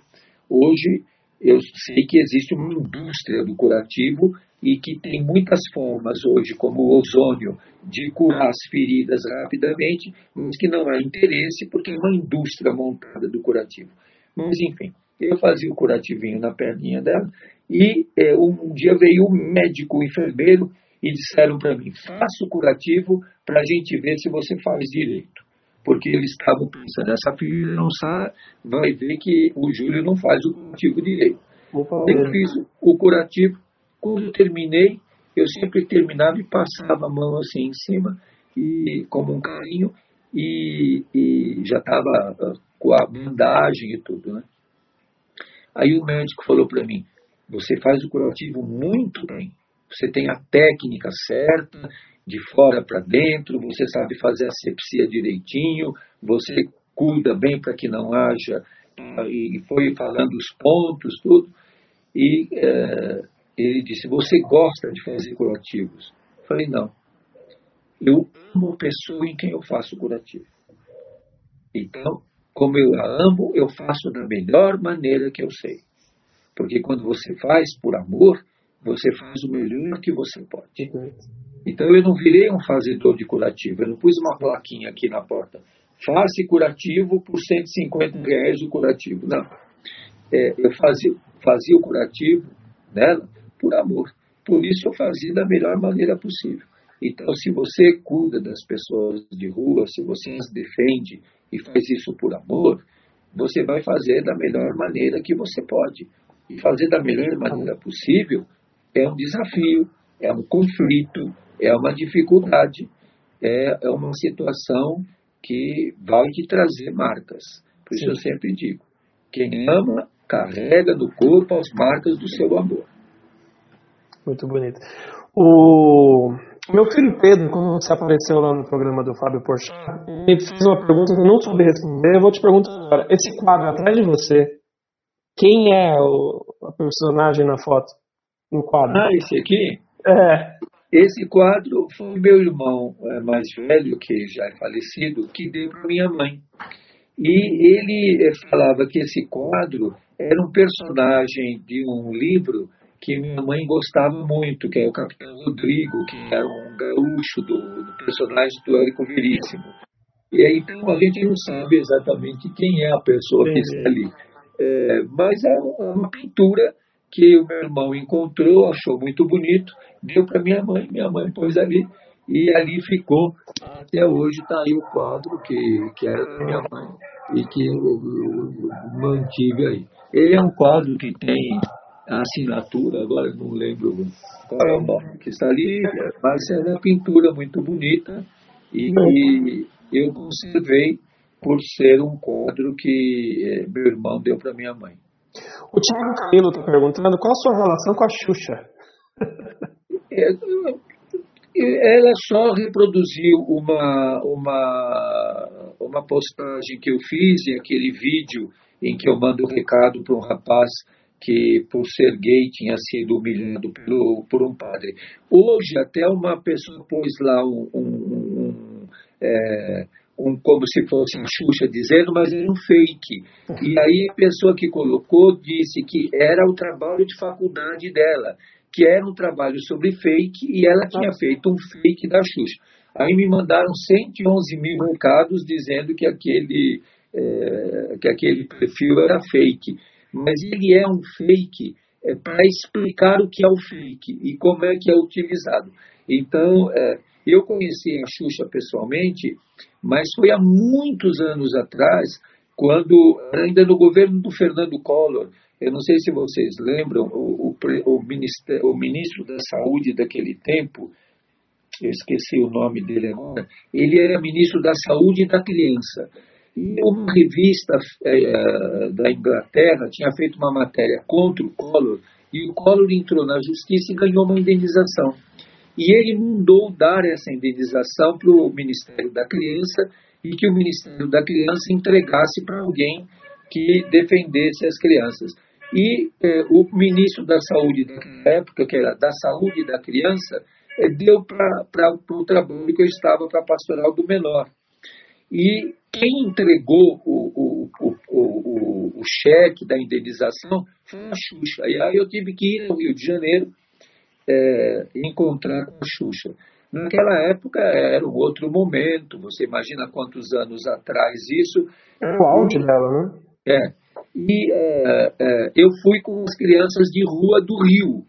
Hoje eu sei que existe uma indústria do curativo e que tem muitas formas hoje, como o ozônio, de curar as feridas rapidamente, mas que não há interesse porque é uma indústria montada do curativo. Mas, enfim, eu fazia o curativinho na perninha dela e é, um dia veio um médico, um enfermeiro, e disseram para mim: faça o curativo para a gente ver se você faz direito porque eles estavam pensando, essa filha não sabe, vai ver que o Júlio não faz o curativo direito. Eu fiz o curativo, quando terminei, eu sempre terminava e passava a mão assim em cima, e como um carinho, e, e já estava ah, com a bandagem e tudo, né? Aí o médico falou para mim, você faz o curativo muito bem, você tem a técnica certa, de fora para dentro, você sabe fazer a sepsia direitinho, você cuida bem para que não haja, e foi falando os pontos, tudo. E é, ele disse: Você gosta de fazer curativos? Eu falei: Não. Eu amo a pessoa em quem eu faço curativo. Então, como eu a amo, eu faço da melhor maneira que eu sei. Porque quando você faz por amor, você faz o melhor que você pode. Então eu não virei um fazedor de curativo, eu não pus uma plaquinha aqui na porta. Faça curativo por 150 reais o curativo. Não. É, eu fazia, fazia o curativo nela por amor. Por isso eu fazia da melhor maneira possível. Então, se você cuida das pessoas de rua, se você as defende e faz isso por amor, você vai fazer da melhor maneira que você pode. E fazer da melhor maneira possível é um desafio, é um conflito, é uma dificuldade, é, é uma situação que vai te trazer marcas. Por isso Sim. eu sempre digo: quem ama, carrega no corpo as marcas do seu amor. Muito bonito. O meu filho Pedro, quando você apareceu lá no programa do Fábio Porchat, ele fez uma pergunta que eu não soube responder. Eu vou te perguntar agora: esse quadro atrás de você, quem é o, a personagem na foto? No quadro? Ah, esse aqui? É. Esse quadro foi meu irmão é, mais velho, que já é falecido, que deu para minha mãe. E ele é, falava que esse quadro era um personagem de um livro que minha mãe gostava muito, que é o Capitão Rodrigo, que era um gaúcho do, do personagem do Érico Veríssimo. E aí, então, a gente não sabe exatamente quem é a pessoa que está ali. É, mas é uma pintura que o meu irmão encontrou, achou muito bonito, deu para minha mãe, minha mãe pôs ali, e ali ficou. Até hoje está aí o quadro que, que era da minha mãe e que eu, eu, mantive aí. Ele é um quadro que tem a assinatura, agora não lembro qual é o nome que está ali, mas é uma pintura muito bonita e que eu conservei por ser um quadro que eh, meu irmão deu para minha mãe. O Thiago Camilo está perguntando qual a sua relação com a Xuxa. É, ela só reproduziu uma, uma, uma postagem que eu fiz em aquele vídeo em que eu mando um recado para um rapaz que, por ser gay, tinha sido humilhado pelo, por um padre. Hoje, até uma pessoa pôs lá um, um, um é, um, como se fosse uma Xuxa dizendo, mas era um fake. E aí a pessoa que colocou disse que era o trabalho de faculdade dela, que era um trabalho sobre fake e ela tinha feito um fake da Xuxa. Aí me mandaram 111 mil recados dizendo que aquele, é, que aquele perfil era fake. Mas ele é um fake é, para explicar o que é o fake e como é que é utilizado. Então, é, eu conheci a Xuxa pessoalmente, mas foi há muitos anos atrás, quando, ainda no governo do Fernando Collor, eu não sei se vocês lembram, o, o, o, ministro, o ministro da Saúde daquele tempo, eu esqueci o nome dele agora, ele era ministro da Saúde da Criança. E uma revista é, da Inglaterra tinha feito uma matéria contra o Collor, e o Collor entrou na justiça e ganhou uma indenização. E ele mandou dar essa indenização para o Ministério da Criança e que o Ministério da Criança entregasse para alguém que defendesse as crianças. E eh, o ministro da Saúde da época, que era da Saúde da Criança, eh, deu para o trabalho que eu estava para a pastoral do menor. E quem entregou o, o, o, o, cheque da indenização foi a Xuxa. E aí eu tive que ir ao Rio de Janeiro é, encontrar com a Xuxa. Naquela época era um outro momento, você imagina quantos anos atrás isso. Era o auge dela, né? É. E é, é, eu fui com as crianças de rua do Rio,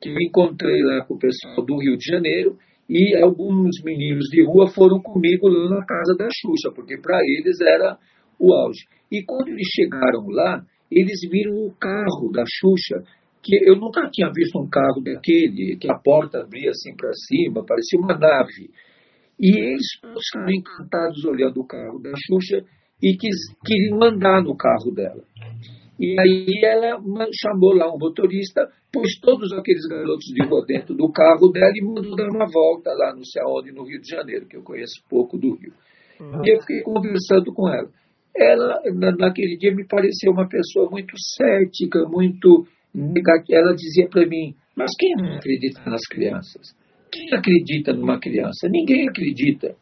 que eu encontrei lá com o pessoal do Rio de Janeiro, e alguns meninos de rua foram comigo lá na casa da Xuxa, porque para eles era o auge. E quando eles chegaram lá, eles viram o carro da Xuxa, que eu nunca tinha visto um carro daquele, que a porta abria assim para cima, parecia uma nave. E eles ficaram encantados olhando o carro da Xuxa e quis, queriam andar no carro dela. E aí ela chamou lá um motorista, pôs todos aqueles garotos de rua dentro do carro dela e mandou dar uma volta lá no onde no Rio de Janeiro, que eu conheço pouco do Rio. Uhum. E eu fiquei conversando com ela. Ela, naquele dia, me pareceu uma pessoa muito cética, muito. Ela dizia para mim, mas quem não acredita nas crianças? Quem acredita numa criança? Ninguém acredita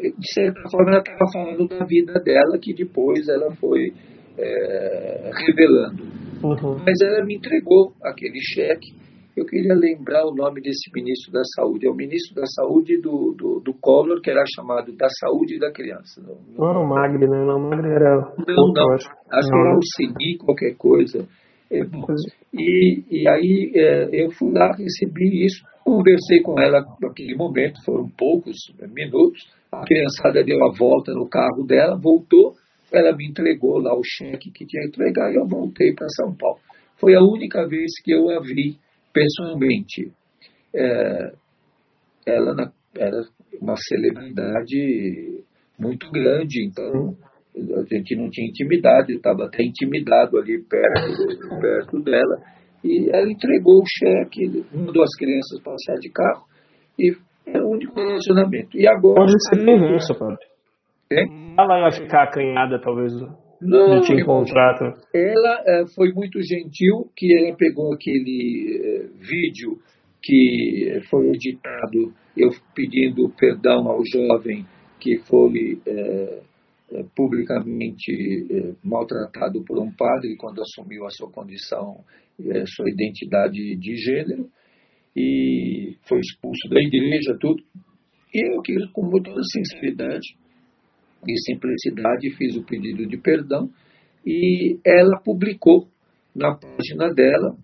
de certa forma, ela estava falando da vida dela, que depois ela foi é, revelando. Uhum. Mas ela me entregou aquele cheque. Eu queria lembrar o nome desse ministro da Saúde. É o ministro da Saúde do, do, do Collor, que era chamado da Saúde da Criança. Não, não, não era o Magri, né? Não, o Magri era. Não, não. Acho, que era o CENI, qualquer coisa. É, e, e aí é, eu fui lá, recebi isso, conversei com ela naquele momento, foram poucos minutos. A criançada deu a volta no carro dela, voltou, ela me entregou lá o cheque que tinha que entregar e eu voltei para São Paulo. Foi a única vez que eu a vi pessoalmente. É, ela era uma celebridade muito grande, então a gente não tinha intimidade, estava até intimidado ali perto, perto dela. E ela entregou o cheque, mandou as crianças passar de carro e é o único relacionamento. E agora. Pode ser inverso, padre. É? Ela ia ficar acanhada, talvez, não, de te encontrar. Tá? Ela é, foi muito gentil, que ela pegou aquele é, vídeo que foi editado, eu pedindo perdão ao jovem que foi é publicamente é, maltratado por um padre quando assumiu a sua condição, sua identidade de gênero e foi expulso da igreja, tudo. E eu com muita sinceridade e simplicidade, fiz o pedido de perdão e ela publicou na página dela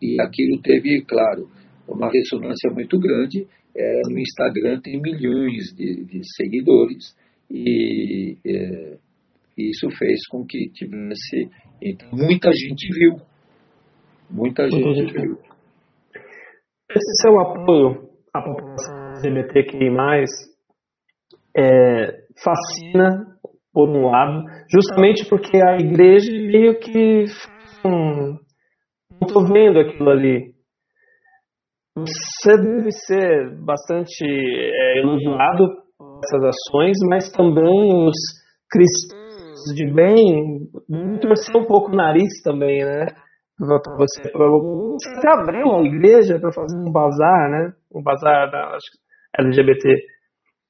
e aquilo teve, claro, uma ressonância muito grande. É, no Instagram tem milhões de, de seguidores e é, isso fez com que tivesse. Então, muita gente viu. Muita gente viu. Esse seu apoio à população LGBTQI+, é, fascina, por um lado, justamente porque a igreja meio que hum, não estou vendo aquilo ali. Você deve ser bastante é, elogiado essas ações, mas também os cristãos de bem torcer um pouco o nariz também, né? para você. Você abriu uma igreja para fazer um bazar, né? Um bazar da acho, LGBT.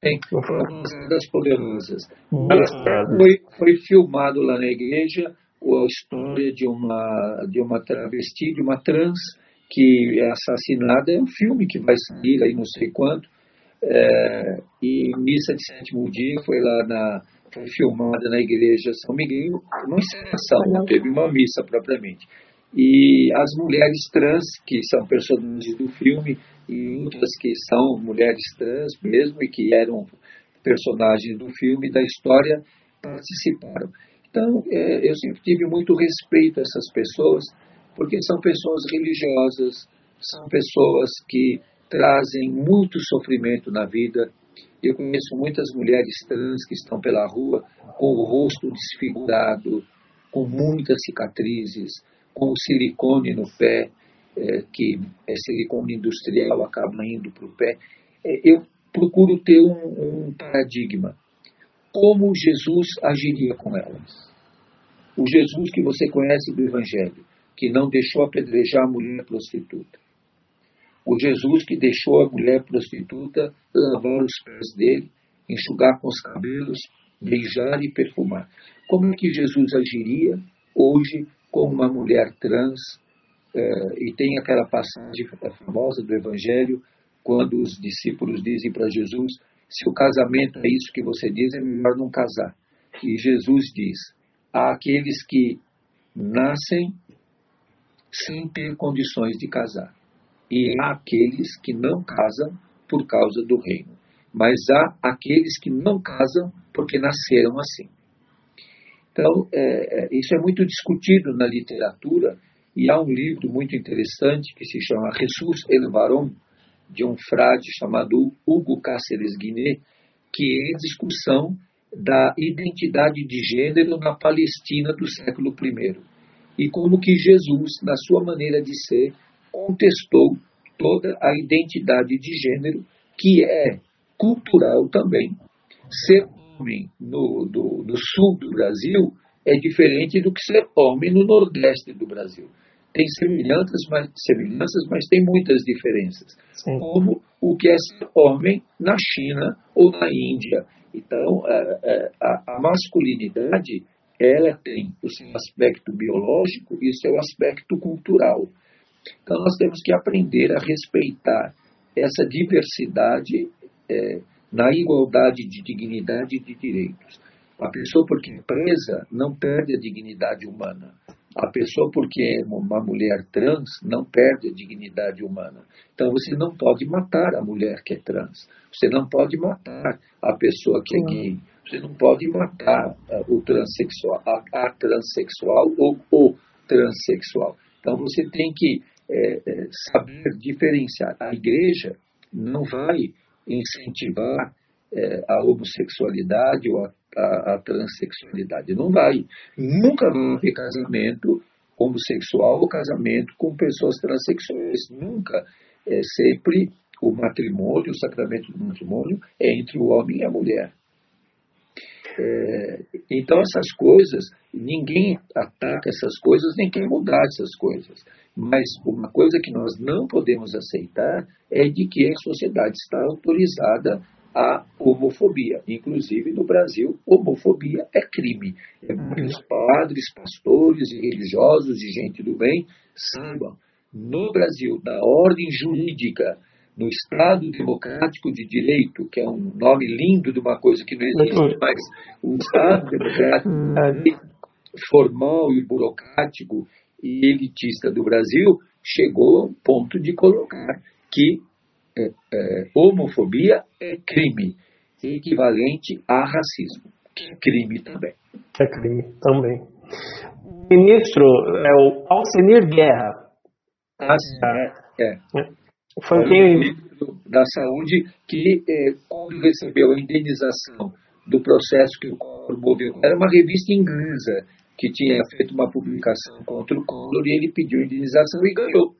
Tem, das poderosas. Foi, foi filmado lá na igreja a história de uma, de uma travesti, de uma trans que é assassinada. É um filme que vai sair aí não sei quanto. É, e Missa de Sétimo Dia foi lá na, foi filmada na igreja São Miguel, uma encenação, não teve uma missa propriamente. E as mulheres trans, que são personagens do filme, e outras que são mulheres trans mesmo, e que eram personagens do filme, da história, participaram. Então, é, eu sempre tive muito respeito a essas pessoas, porque são pessoas religiosas, são pessoas que trazem muito sofrimento na vida, Eu conheço muitas mulheres trans que estão pela rua com o rosto desfigurado, com muitas cicatrizes, com o silicone no pé, é, que é silicone industrial, acaba indo para o pé. É, eu procuro ter um, um paradigma. Como Jesus agiria com elas? O Jesus que você conhece do Evangelho, que não deixou apedrejar a mulher prostituta. O Jesus que deixou a mulher prostituta lavar os pés dele, enxugar com os cabelos, beijar e perfumar. Como é que Jesus agiria hoje com uma mulher trans? É, e tem aquela passagem famosa do Evangelho, quando os discípulos dizem para Jesus: se o casamento é isso que você diz, é melhor não casar. E Jesus diz: há aqueles que nascem sem ter condições de casar, e há aqueles que não casam por causa do reino, mas há aqueles que não casam porque nasceram assim. Então, é, é, isso é muito discutido na literatura, e há um livro muito interessante que se chama Jesus el Varón, de um frade chamado Hugo Cáceres Guiné, que é a discussão da identidade de gênero na Palestina do século I. E como que Jesus, na sua maneira de ser, contestou toda a identidade de gênero, que é cultural também. Ser homem no, do, do sul do Brasil é diferente do que ser homem no nordeste do Brasil. Tem semelhanças, mas, semelhanças, mas tem muitas diferenças. Sim. Como o que é ser homem na China ou na Índia. Então, a, é, é, a, a masculinidade ela tem o seu aspecto biológico e o seu aspecto cultural. Então, nós temos que aprender a respeitar essa diversidade é, na igualdade de dignidade e de direitos. A pessoa, porque é presa, não perde a dignidade humana. A pessoa, porque é uma mulher trans, não perde a dignidade humana. Então, você não pode matar a mulher que é trans. Você não pode matar a pessoa que é gay. Você não pode matar o transexual, a, a transexual ou o transexual. Então, você tem que é, é, saber diferenciar. A igreja não vai incentivar é, a homossexualidade ou a, a, a, transexualidade. Não vai. Nunca vai haver casamento homossexual ou casamento com pessoas transexuais. Nunca. É sempre o matrimônio, o sacramento do matrimônio é entre o homem e a mulher. É, então, essas coisas, ninguém ataca essas coisas, nem quer mudar essas coisas. Mas uma coisa que nós não podemos aceitar é de que a sociedade está autorizada a homofobia. Inclusive, no Brasil, homofobia é crime. É que os padres, pastores e religiosos e gente do bem saibam. No Brasil, na ordem jurídica, no Estado Democrático de Direito, que é um nome lindo de uma coisa que não existe mais, o Estado Democrático formal e burocrático e elitista do Brasil chegou ao ponto de colocar que é, é, homofobia é crime, equivalente a racismo, que é crime também. É crime também. Ministro é o Alcenir Guerra. Ah, é. é. Foi o ministro da Saúde que, é, quando recebeu a indenização do processo que o Collor moveu, era uma revista inglesa que tinha feito uma publicação contra o Collor e ele pediu indenização e ganhou.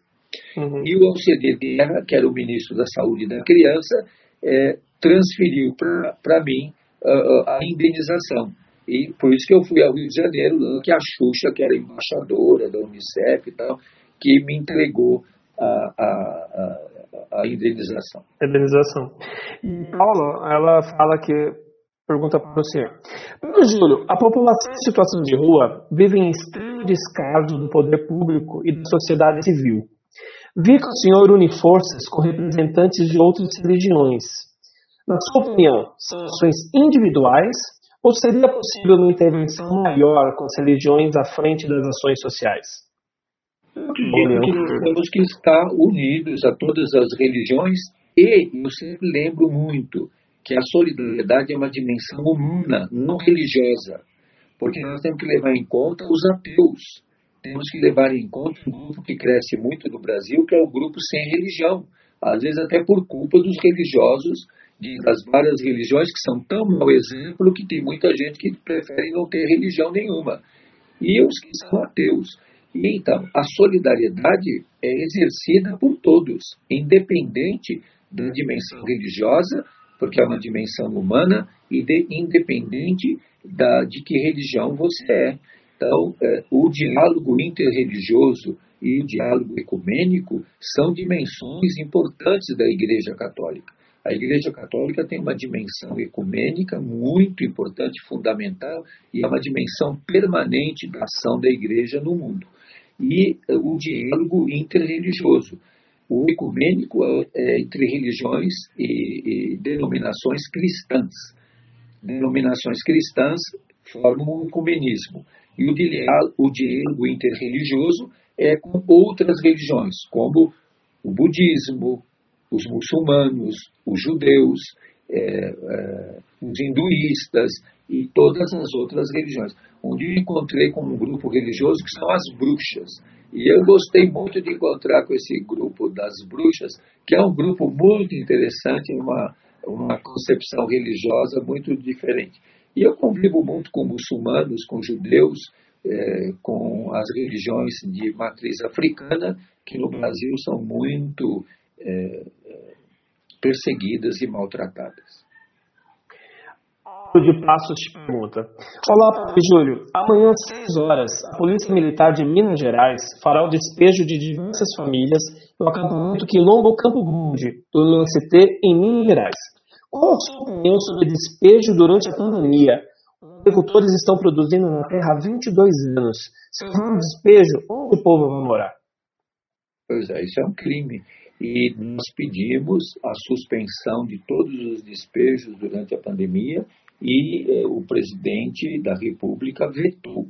Uhum. E o Alceder Guerra, que era o ministro da Saúde da Criança, é, transferiu para mim uh, a indenização. E por isso que eu fui ao Rio de Janeiro, que a Xuxa, que era embaixadora da Unicef e tal, que me entregou a, a, a, a indenização. Indenização. E Paula, ela fala que pergunta para você. Pedro Júlio, a população em situação de rua vive em extremo descaso do poder público e da sociedade civil. Vi que o senhor une forças com representantes de outras religiões. Na sua opinião, são ações individuais ou seria possível uma intervenção maior com as religiões à frente das ações sociais? Acredito que nós temos que estar unidos a todas as religiões e eu sempre lembro muito que a solidariedade é uma dimensão humana, não religiosa, porque nós temos que levar em conta os ateus, temos que levar em conta um grupo que cresce muito no Brasil, que é o grupo sem religião, às vezes até por culpa dos religiosos de, das várias religiões que são tão mau exemplo que tem muita gente que prefere não ter religião nenhuma. E os que são ateus. E então, a solidariedade é exercida por todos, independente da dimensão religiosa, porque é uma dimensão humana, e de, independente da, de que religião você é. Então, é, o diálogo interreligioso e o diálogo ecumênico são dimensões importantes da Igreja Católica. A Igreja Católica tem uma dimensão ecumênica muito importante, fundamental, e é uma dimensão permanente da ação da Igreja no mundo. E eh, o diálogo interreligioso. O ecumênico é entre religiões e, e denominações cristãs. Denominações cristãs formam o ecumenismo. E o diálogo, o diálogo interreligioso é com outras religiões, como o budismo, os muçulmanos, os judeus, é, é, os hinduístas e todas as outras religiões. Um dia encontrei com um grupo religioso que são as bruxas. E eu gostei muito de encontrar com esse grupo das bruxas, que é um grupo muito interessante, uma, uma concepção religiosa muito diferente. E eu convivo muito com muçulmanos, com judeus, é, com as religiões de matriz africana, que no Brasil são muito é, perseguidas e maltratadas. De Passos te pergunta: Olá, Padre Júlio. Amanhã às 6 horas, a Polícia Militar de Minas Gerais fará o despejo de diversas famílias no acampamento Quilombo Campo Grande, do LANCT, em Minas Gerais. Qual a sua opinião sobre despejo durante a pandemia? Os agricultores estão produzindo na terra há 22 anos. Se houver um despejo, onde o povo vai morar? Pois é, isso é um crime e nós pedimos a suspensão de todos os despejos durante a pandemia e eh, o presidente da República vetou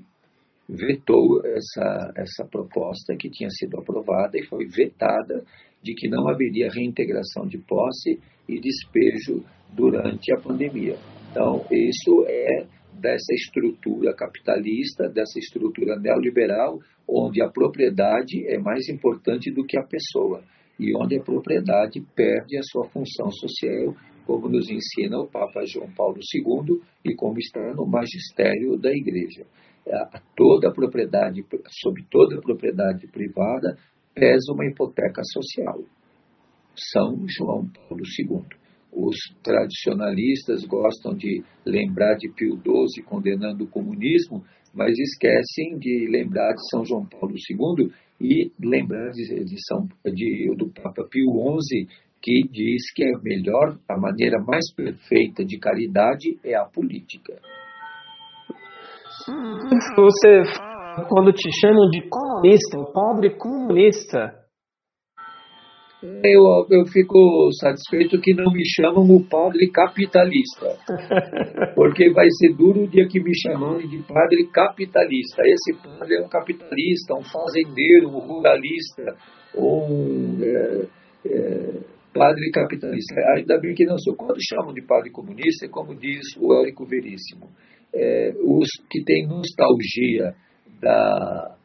vetou essa, essa proposta que tinha sido aprovada e foi vetada de que não haveria reintegração de posse e despejo durante a pandemia. Então, isso é dessa estrutura capitalista, dessa estrutura neoliberal, onde a propriedade é mais importante do que a pessoa e onde a propriedade perde a sua função social, como nos ensina o Papa João Paulo II e como está no magistério da Igreja. Toda a propriedade, sobre toda a propriedade privada, pesa uma hipoteca social. São João Paulo II. Os tradicionalistas gostam de lembrar de Pio XII condenando o comunismo, mas esquecem de lembrar de São João Paulo II e lembrar de, de, São, de, do Papa Pio XI, que diz que a melhor, a maneira mais perfeita de caridade é a política. Você, quando te chamam de comunista, o pobre comunista, eu, eu fico satisfeito que não me chamam o padre capitalista. Porque vai ser duro o dia que me chamarem de padre capitalista. Esse padre é um capitalista, um fazendeiro, um ruralista, um é, é, padre capitalista. Ainda bem que não sou. Quando chamam de padre comunista, é como diz o Érico Veríssimo, é, os que têm nostalgia da,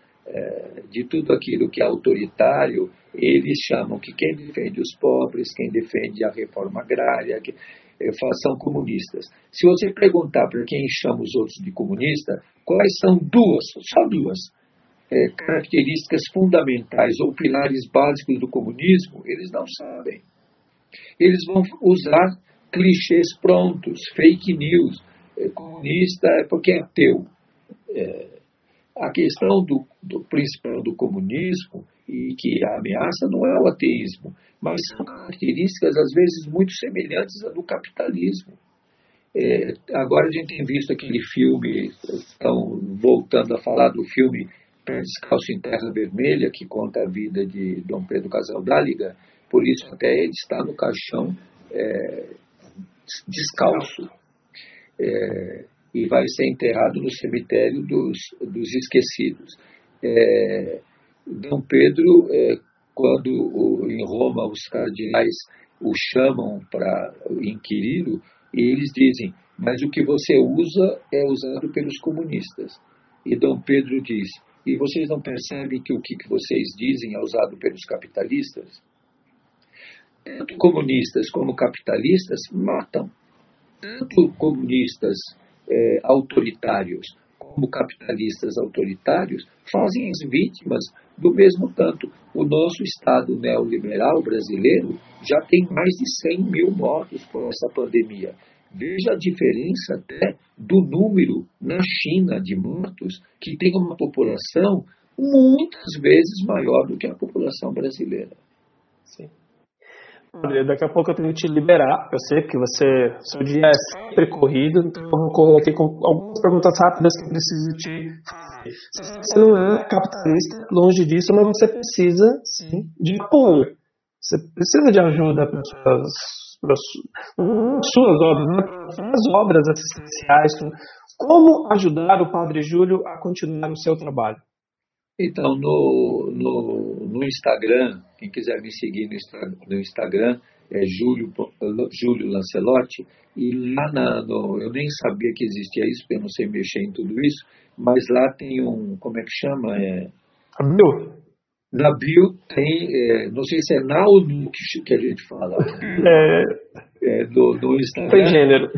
de tudo aquilo que é autoritário, eles chamam que quem defende os pobres, quem defende a reforma agrária, que, é, são comunistas. Se você perguntar para quem chama os outros de comunista, quais são duas, só duas, é, características fundamentais ou pilares básicos do comunismo, eles não sabem. Eles vão usar clichês prontos, fake news. É, comunista é porque é ateu. É, a questão do, do principal do comunismo e que a ameaça não é o ateísmo, mas são características às vezes muito semelhantes à do capitalismo. É, agora a gente tem visto aquele filme, estão voltando a falar do filme Pé Descalço em Terra Vermelha, que conta a vida de Dom Pedro Casaldáliga, por isso até ele está no caixão é, descalço. É, e vai ser enterrado no cemitério dos, dos esquecidos. É, Dom Pedro, é, quando o, em Roma os cardeais o chamam para inquiri-lo, eles dizem: Mas o que você usa é usado pelos comunistas. E Dom Pedro diz: E vocês não percebem que o que vocês dizem é usado pelos capitalistas? tanto comunistas como capitalistas matam. Tanto comunistas é, autoritários como capitalistas autoritários fazem as vítimas do mesmo tanto. O nosso Estado neoliberal brasileiro já tem mais de 100 mil mortos por essa pandemia. Veja a diferença até do número na China de mortos, que tem uma população muitas vezes maior do que a população brasileira. Sim. Daqui a pouco eu tenho que te liberar. Eu sei que você, seu dia é sempre corrido, então eu vou correr aqui com algumas perguntas rápidas que eu preciso te fazer. Você não é capitalista, longe disso, mas você precisa, sim, de apoio. Você precisa de ajuda para suas, para suas obras, né? as obras assistenciais. Como ajudar o Padre Júlio a continuar o seu trabalho? Então, no, no, no Instagram, quem quiser me seguir no, Instagram é Júlio, Júlio Lancelotti, e lá na, no, eu nem sabia que existia isso, porque eu não sei mexer em tudo isso, mas lá tem um, como é que chama? É, a bio? Na bio tem, é, não sei se é na ou no que, que a gente fala, é, é, do, do Instagram. Tem gênero.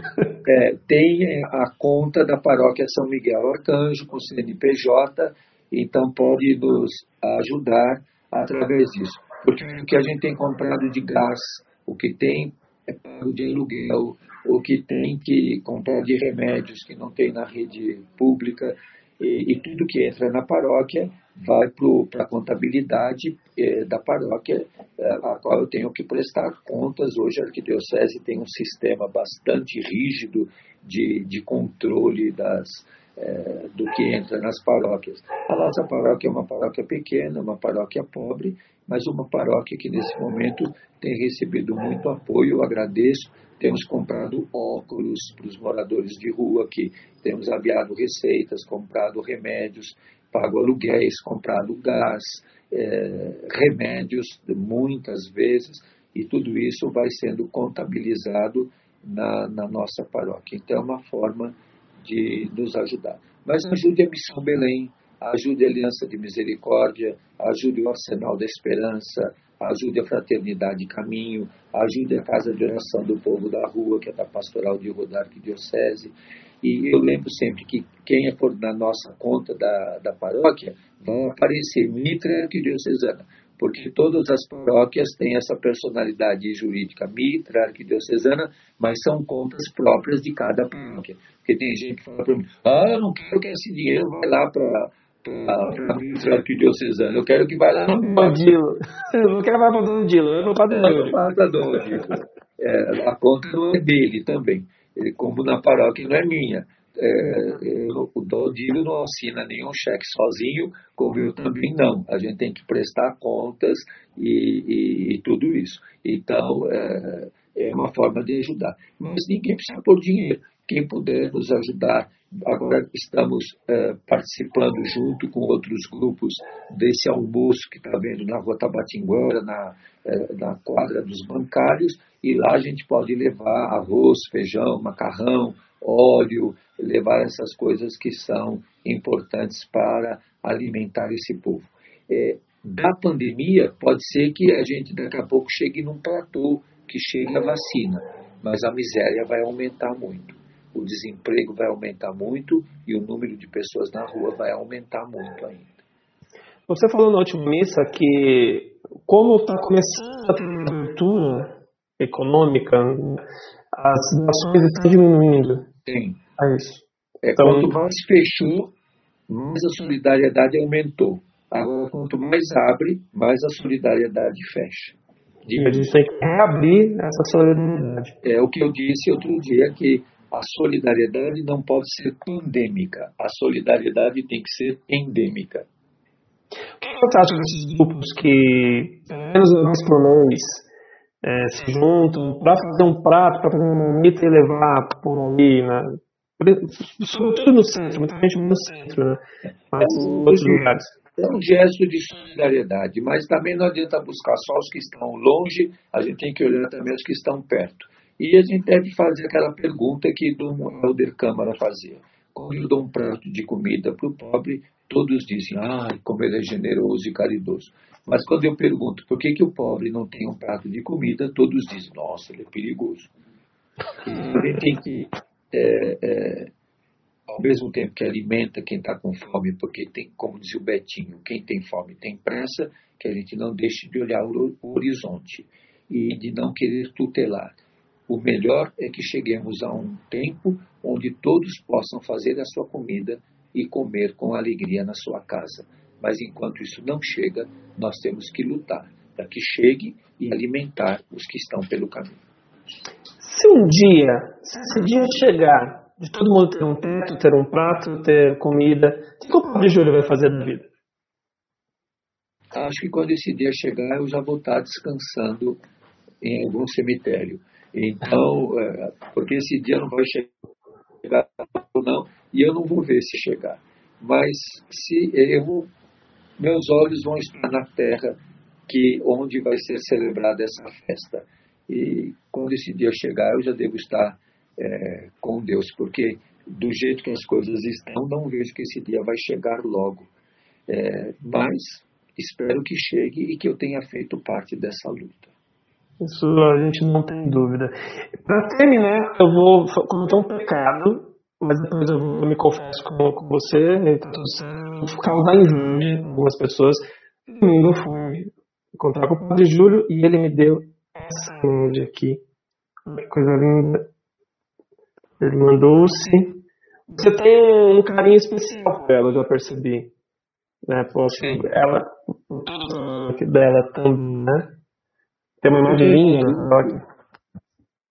É, tem a conta da paróquia São Miguel Arcanjo, com CNPJ, então pode nos ajudar através disso. Porque o que a gente tem comprado de gás, o que tem é pago de aluguel, o que tem que comprar de remédios que não tem na rede pública, e, e tudo que entra na paróquia vai para a contabilidade eh, da paróquia, eh, a qual eu tenho que prestar contas. Hoje a Arquidiocese tem um sistema bastante rígido de, de controle das, é, do que entra nas paróquias. A nossa paróquia é uma paróquia pequena, uma paróquia pobre, mas uma paróquia que nesse momento tem recebido muito apoio, eu agradeço. Temos comprado óculos para os moradores de rua aqui, temos aviado receitas, comprado remédios, pago aluguéis, comprado gás, é, remédios, muitas vezes, e tudo isso vai sendo contabilizado na, na nossa paróquia. Então, é uma forma de nos ajudar. Mas ajude a Missão Belém, ajude a Aliança de Misericórdia, ajude o Arsenal da Esperança, ajude a Fraternidade Caminho, ajude a Casa de Oração do Povo da Rua, que é da Pastoral de Rodarque Diocese. E eu lembro sempre que quem for na nossa conta da, da paróquia, vão aparecer Mitra Arquidiocesana porque todas as paróquias têm essa personalidade jurídica mitra, arquidiocesana, mas são contas próprias de cada paróquia. Porque tem gente que fala para mim, ah, eu não quero que esse dinheiro vá lá para a mitra arquidiocesana, eu quero que vá lá no Dilo. Eu não quero mais para o Dom Dilo, eu não para o Dom Dilo. É, a conta não é dele também, como na paróquia não é minha é, o Dodilho não assina nenhum cheque sozinho, como eu também não. A gente tem que prestar contas e, e, e tudo isso. Então, é, é, uma forma de ajudar. Mas ninguém precisa pôr dinheiro. Quem puder nos ajudar. Agora estamos é, participando junto com outros grupos desse almoço que está vendo na Rua Tabatinguara, na, é, na quadra dos bancários, e lá a gente pode levar arroz, feijão, macarrão, óleo, levar essas coisas que são importantes para alimentar esse povo. É, da pandemia, pode ser que a gente daqui a pouco chegue num platô, que chegue a vacina, mas a miséria vai aumentar muito. O desemprego vai aumentar muito e o número de pessoas na rua vai aumentar muito ainda. Você falou na última missa que, como está começando a ter abertura econômica, as nações estão diminuindo. Tem. É isso. É, então, quanto mais fechou, mais a solidariedade aumentou. Agora, quanto mais abre, mais a solidariedade fecha. E a gente tem que reabrir essa solidariedade. É o que eu disse outro dia, que a solidariedade não pode ser pandêmica. A solidariedade tem que ser endêmica. O que você acha desses grupos que, pelo menos por mês, é, se juntam para fazer um prato, para fazer uma marmita e levar por ali, né? sobretudo no centro, muita gente no centro, né? mas em outros lugares. É um gesto de solidariedade, mas também não adianta buscar só os que estão longe, a gente tem que olhar também os que estão perto. E a gente deve fazer aquela pergunta que do Helder Câmara fazia. quando eu dou um prato de comida para o pobre, todos dizem, ah, como ele é generoso e caridoso. Mas quando eu pergunto por que, que o pobre não tem um prato de comida, todos dizem, nossa, ele é perigoso. Ele tem que, é, é, ao mesmo tempo que alimenta quem está com fome, porque tem, como dizia o Betinho, quem tem fome tem pressa, que a gente não deixe de olhar o, o horizonte e de não querer tutelar. O melhor é que cheguemos a um tempo onde todos possam fazer a sua comida e comer com alegria na sua casa. Mas enquanto isso não chega, nós temos que lutar para que chegue e alimentar os que estão pelo caminho. Se um dia, se esse dia chegar, de todo mundo ter um teto, ter um prato, ter comida, o que o pobre Júlio vai fazer da vida? Acho que quando esse dia chegar, eu já vou estar descansando em algum cemitério. Então, é, porque esse dia não vai chegar ou não, e eu não vou ver se chegar. Mas se eu meus olhos vão estar na terra que onde vai ser celebrada essa festa. E quando esse dia chegar, eu já devo estar é, com Deus, porque do jeito que as coisas estão, não vejo que esse dia vai chegar logo. É, mas espero que chegue e que eu tenha feito parte dessa luta. Isso a gente não tem dúvida. Para terminar, eu vou cometer um pecado, mas depois eu me confesso com, com você, tá tudo certo. Causar injúria em algumas pessoas. Domingo eu fui encontrar com o Padre Júlio e ele me deu essa imagem aqui. Que coisa linda. Ele mandou-se. Você tem um carinho especial por ela, eu já percebi. Né? Posso, Sim. ela, dela também, né? Tem uma imagem linda. Né?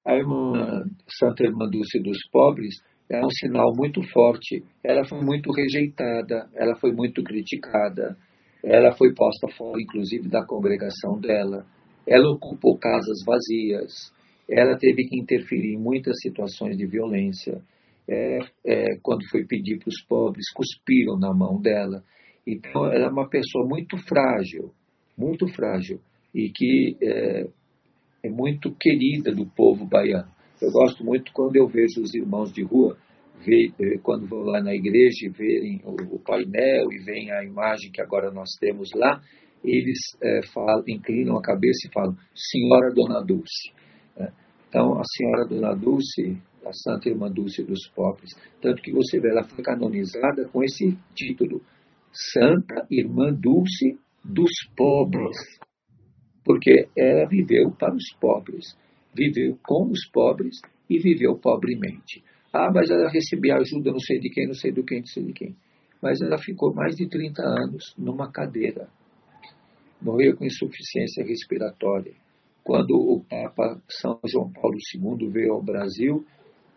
A irmã Santa Irmã Dulce dos Pobres é um sinal muito forte. Ela foi muito rejeitada, ela foi muito criticada, ela foi posta fora, inclusive, da congregação dela. Ela ocupou casas vazias, ela teve que interferir em muitas situações de violência. É, é, quando foi pedir para os pobres, cuspiram na mão dela. Então, ela é uma pessoa muito frágil, muito frágil, e que é, é muito querida do povo baiano. Eu gosto muito quando eu vejo os irmãos de rua, eh, quando vou lá na igreja e verem o, o, painel e veem a imagem que agora nós temos lá, eles é, falam, inclinam a cabeça e falam, Senhora Dona Dulce. É, então, a Senhora Dona Dulce, a Santa Irmã Dulce dos Pobres, tanto que você vê, ela foi canonizada com esse título, Santa Irmã Dulce dos Pobres, porque ela viveu para os pobres viveu com os pobres e viveu pobremente. Ah, mas ela recebia ajuda não sei de quem, não sei do quem, não sei de quem. Mas ela ficou mais de 30 anos numa cadeira. Morreu com insuficiência respiratória. Quando o Papa São João Paulo II veio ao Brasil,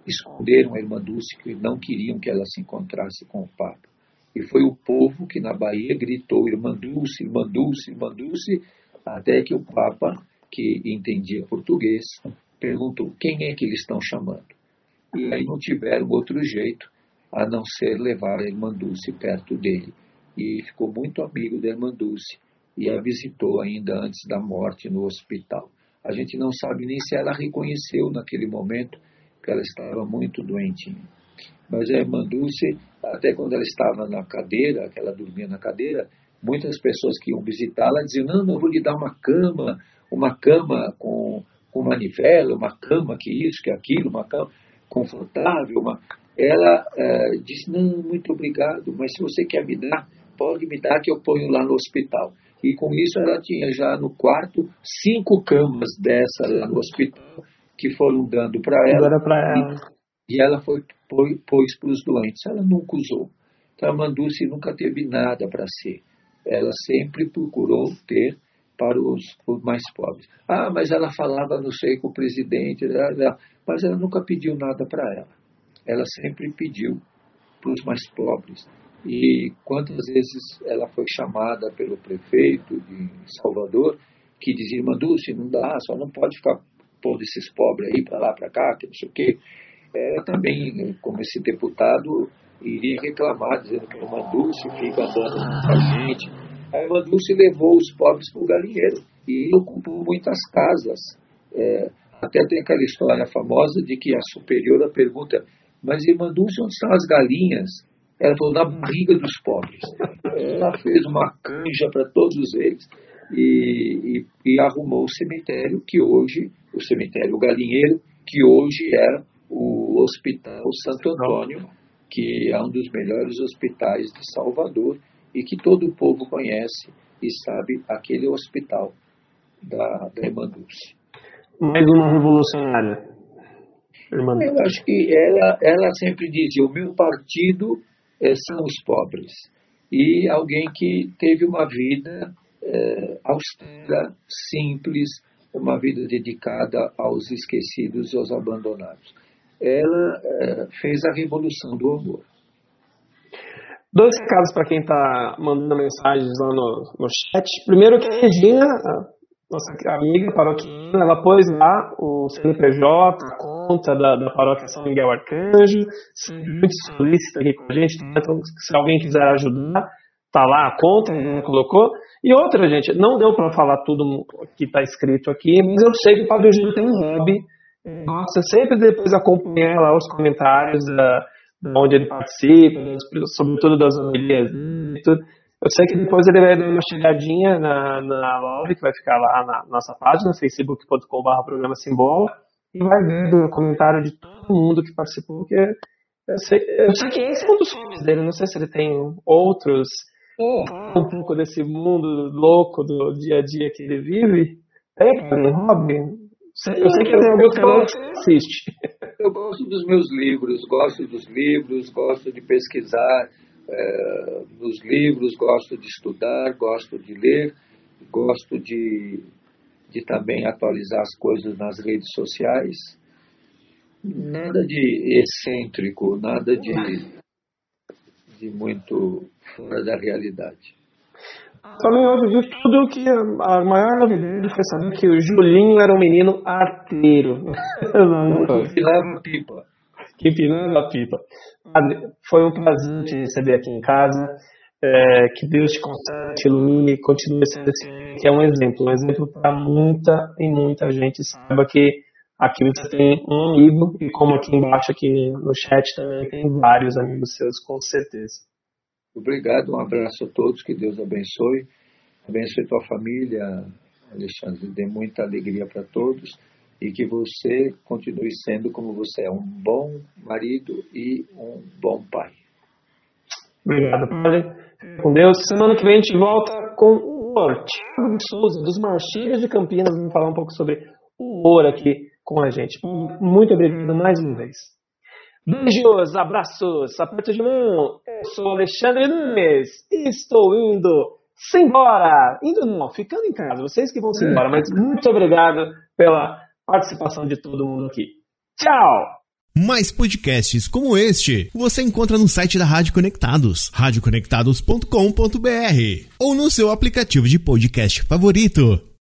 esconderam a irmã Dulce, que não queriam que ela se encontrasse com o Papa. E foi o povo que na Bahia gritou: Irmã Dulce, Irmã Dulce, Irmã Dulce, até que o Papa que entendia português, perguntou quem é que eles estão chamando. E aí não tiveram outro jeito a não ser levar a irmã Dulce perto dele. E ficou muito amigo da irmã Dulce e a visitou ainda antes da morte no hospital. A gente não sabe nem se ela reconheceu naquele momento que ela estava muito doentinha. Mas a irmã Dulce, até quando ela estava na cadeira, que ela dormia na cadeira, muitas pessoas que iam visitá-la diziam: Não, não, eu vou lhe dar uma cama, uma cama com, com manivela, uma cama que isso, que aquilo, uma cama confortável. Uma... Ela é, disse, não, muito obrigado, mas se você quer me dar, pode me dar que eu ponho lá no hospital. E com isso ela tinha já no quarto cinco camas dessa lá no hospital que foram dando para ela. ela. E, e ela foi pôs para os doentes. Ela nunca usou. Então a Manduce nunca teve nada para ser. Ela sempre procurou ter para os, os, mais pobres. Ah, mas ela falava, não sei, com o presidente, né, né, mas ela nunca pediu nada para ela. Ela sempre pediu para os mais pobres. E quantas vezes ela foi chamada pelo prefeito de Salvador, que dizia, irmã Dulce, não dá, só não pode ficar pondo esses pobres aí para lá, para cá, que não sei o quê. Ela também, como esse deputado, iria reclamar, dizendo que a irmã Dulce fica andando com a gente, a irmã Dulce levou os pobres para o galinheiro e ocupou muitas casas. É, até tem aquela história famosa de que a superiora pergunta mas irmã Dulce, onde estão as galinhas? Ela falou, na barriga dos pobres. Ela fez uma canja para todos eles e, e, e, arrumou o cemitério que hoje, o cemitério Galinheiro, que hoje é o Hospital Santo Antônio, que é um dos melhores hospitais de Salvador e que todo o povo conhece e sabe aquele hospital da, da Irmã Dulce. Mais uma revolucionária. Irmã Eu acho que ela, ela sempre dizia: o meu partido é, são os pobres. E alguém que teve uma vida é, austera, simples, uma vida dedicada aos esquecidos e aos abandonados. Ela é, fez a revolução do amor. Dois recados para quem está mandando mensagens lá no, no chat. Primeiro que a Regina, nossa amiga paroquiana, ela pôs lá o CNPJ, a conta da, da paróquia São Miguel Arcanjo, muito solícita aqui com a gente, então se alguém quiser ajudar, tá lá a conta, ela colocou. E outra, gente, não deu para falar tudo que está escrito aqui, mas eu sei que o Padre Júlio tem um hobby, gosta sempre depois acompanhar lá os comentários da, da onde ele participa, sobretudo das homilias e tudo. Eu sei que depois ele vai dar uma chegadinha na, na live, que vai ficar lá na nossa página, facebook.com.br programa Simbola, e vai ver o comentário de todo mundo que participou, porque eu sei, eu sei que esse é um dos filmes dele, não sei se ele tem outros, um pouco desse mundo louco do dia a dia que ele vive. Um hobby? Eu sei que tem alguns canais que assiste. Eu gosto dos meus livros, gosto dos livros, gosto de pesquisar, é, nos livros, gosto de estudar, gosto de ler, gosto de, de também atualizar as coisas nas redes sociais. Nada de excêntrico, nada de, de muito fora da realidade. Também hoje vi tudo que a maior novidade foi saber que o Julinho era um menino arteiro. Que leva pipa. Que leva pipa. Padre, foi um prazer te receber aqui em casa. É, que Deus te conserve, te ilumine, continue sendo esse que é um exemplo, um exemplo para muita e muita gente. Saiba que aqui você tem um amigo e como aqui embaixo aqui no chat também tem vários amigos seus, com certeza. Obrigado, um abraço a todos, que Deus abençoe, abençoe tua família, Alexandre, dê muita alegria para todos e que você continue sendo como você é, um bom marido e um bom pai. Obrigado, Padre. Com Deus. Semana que vem a gente volta com o de Souza, dos Marchilhas de Campinas, vamos falar um pouco sobre o humor aqui com a gente. Muito obrigado mais uma vez. Beijos, abraços, aperto de mão. Eu sou Alexandre Nunes e estou indo sem embora. Indo não, ficando em casa. Vocês que vão se embora, mas muito obrigado pela participação de todo mundo aqui. Tchau! Mais podcasts como este você encontra no site da Rádio Conectados, radioconectados.com.br ou no seu aplicativo de podcast favorito.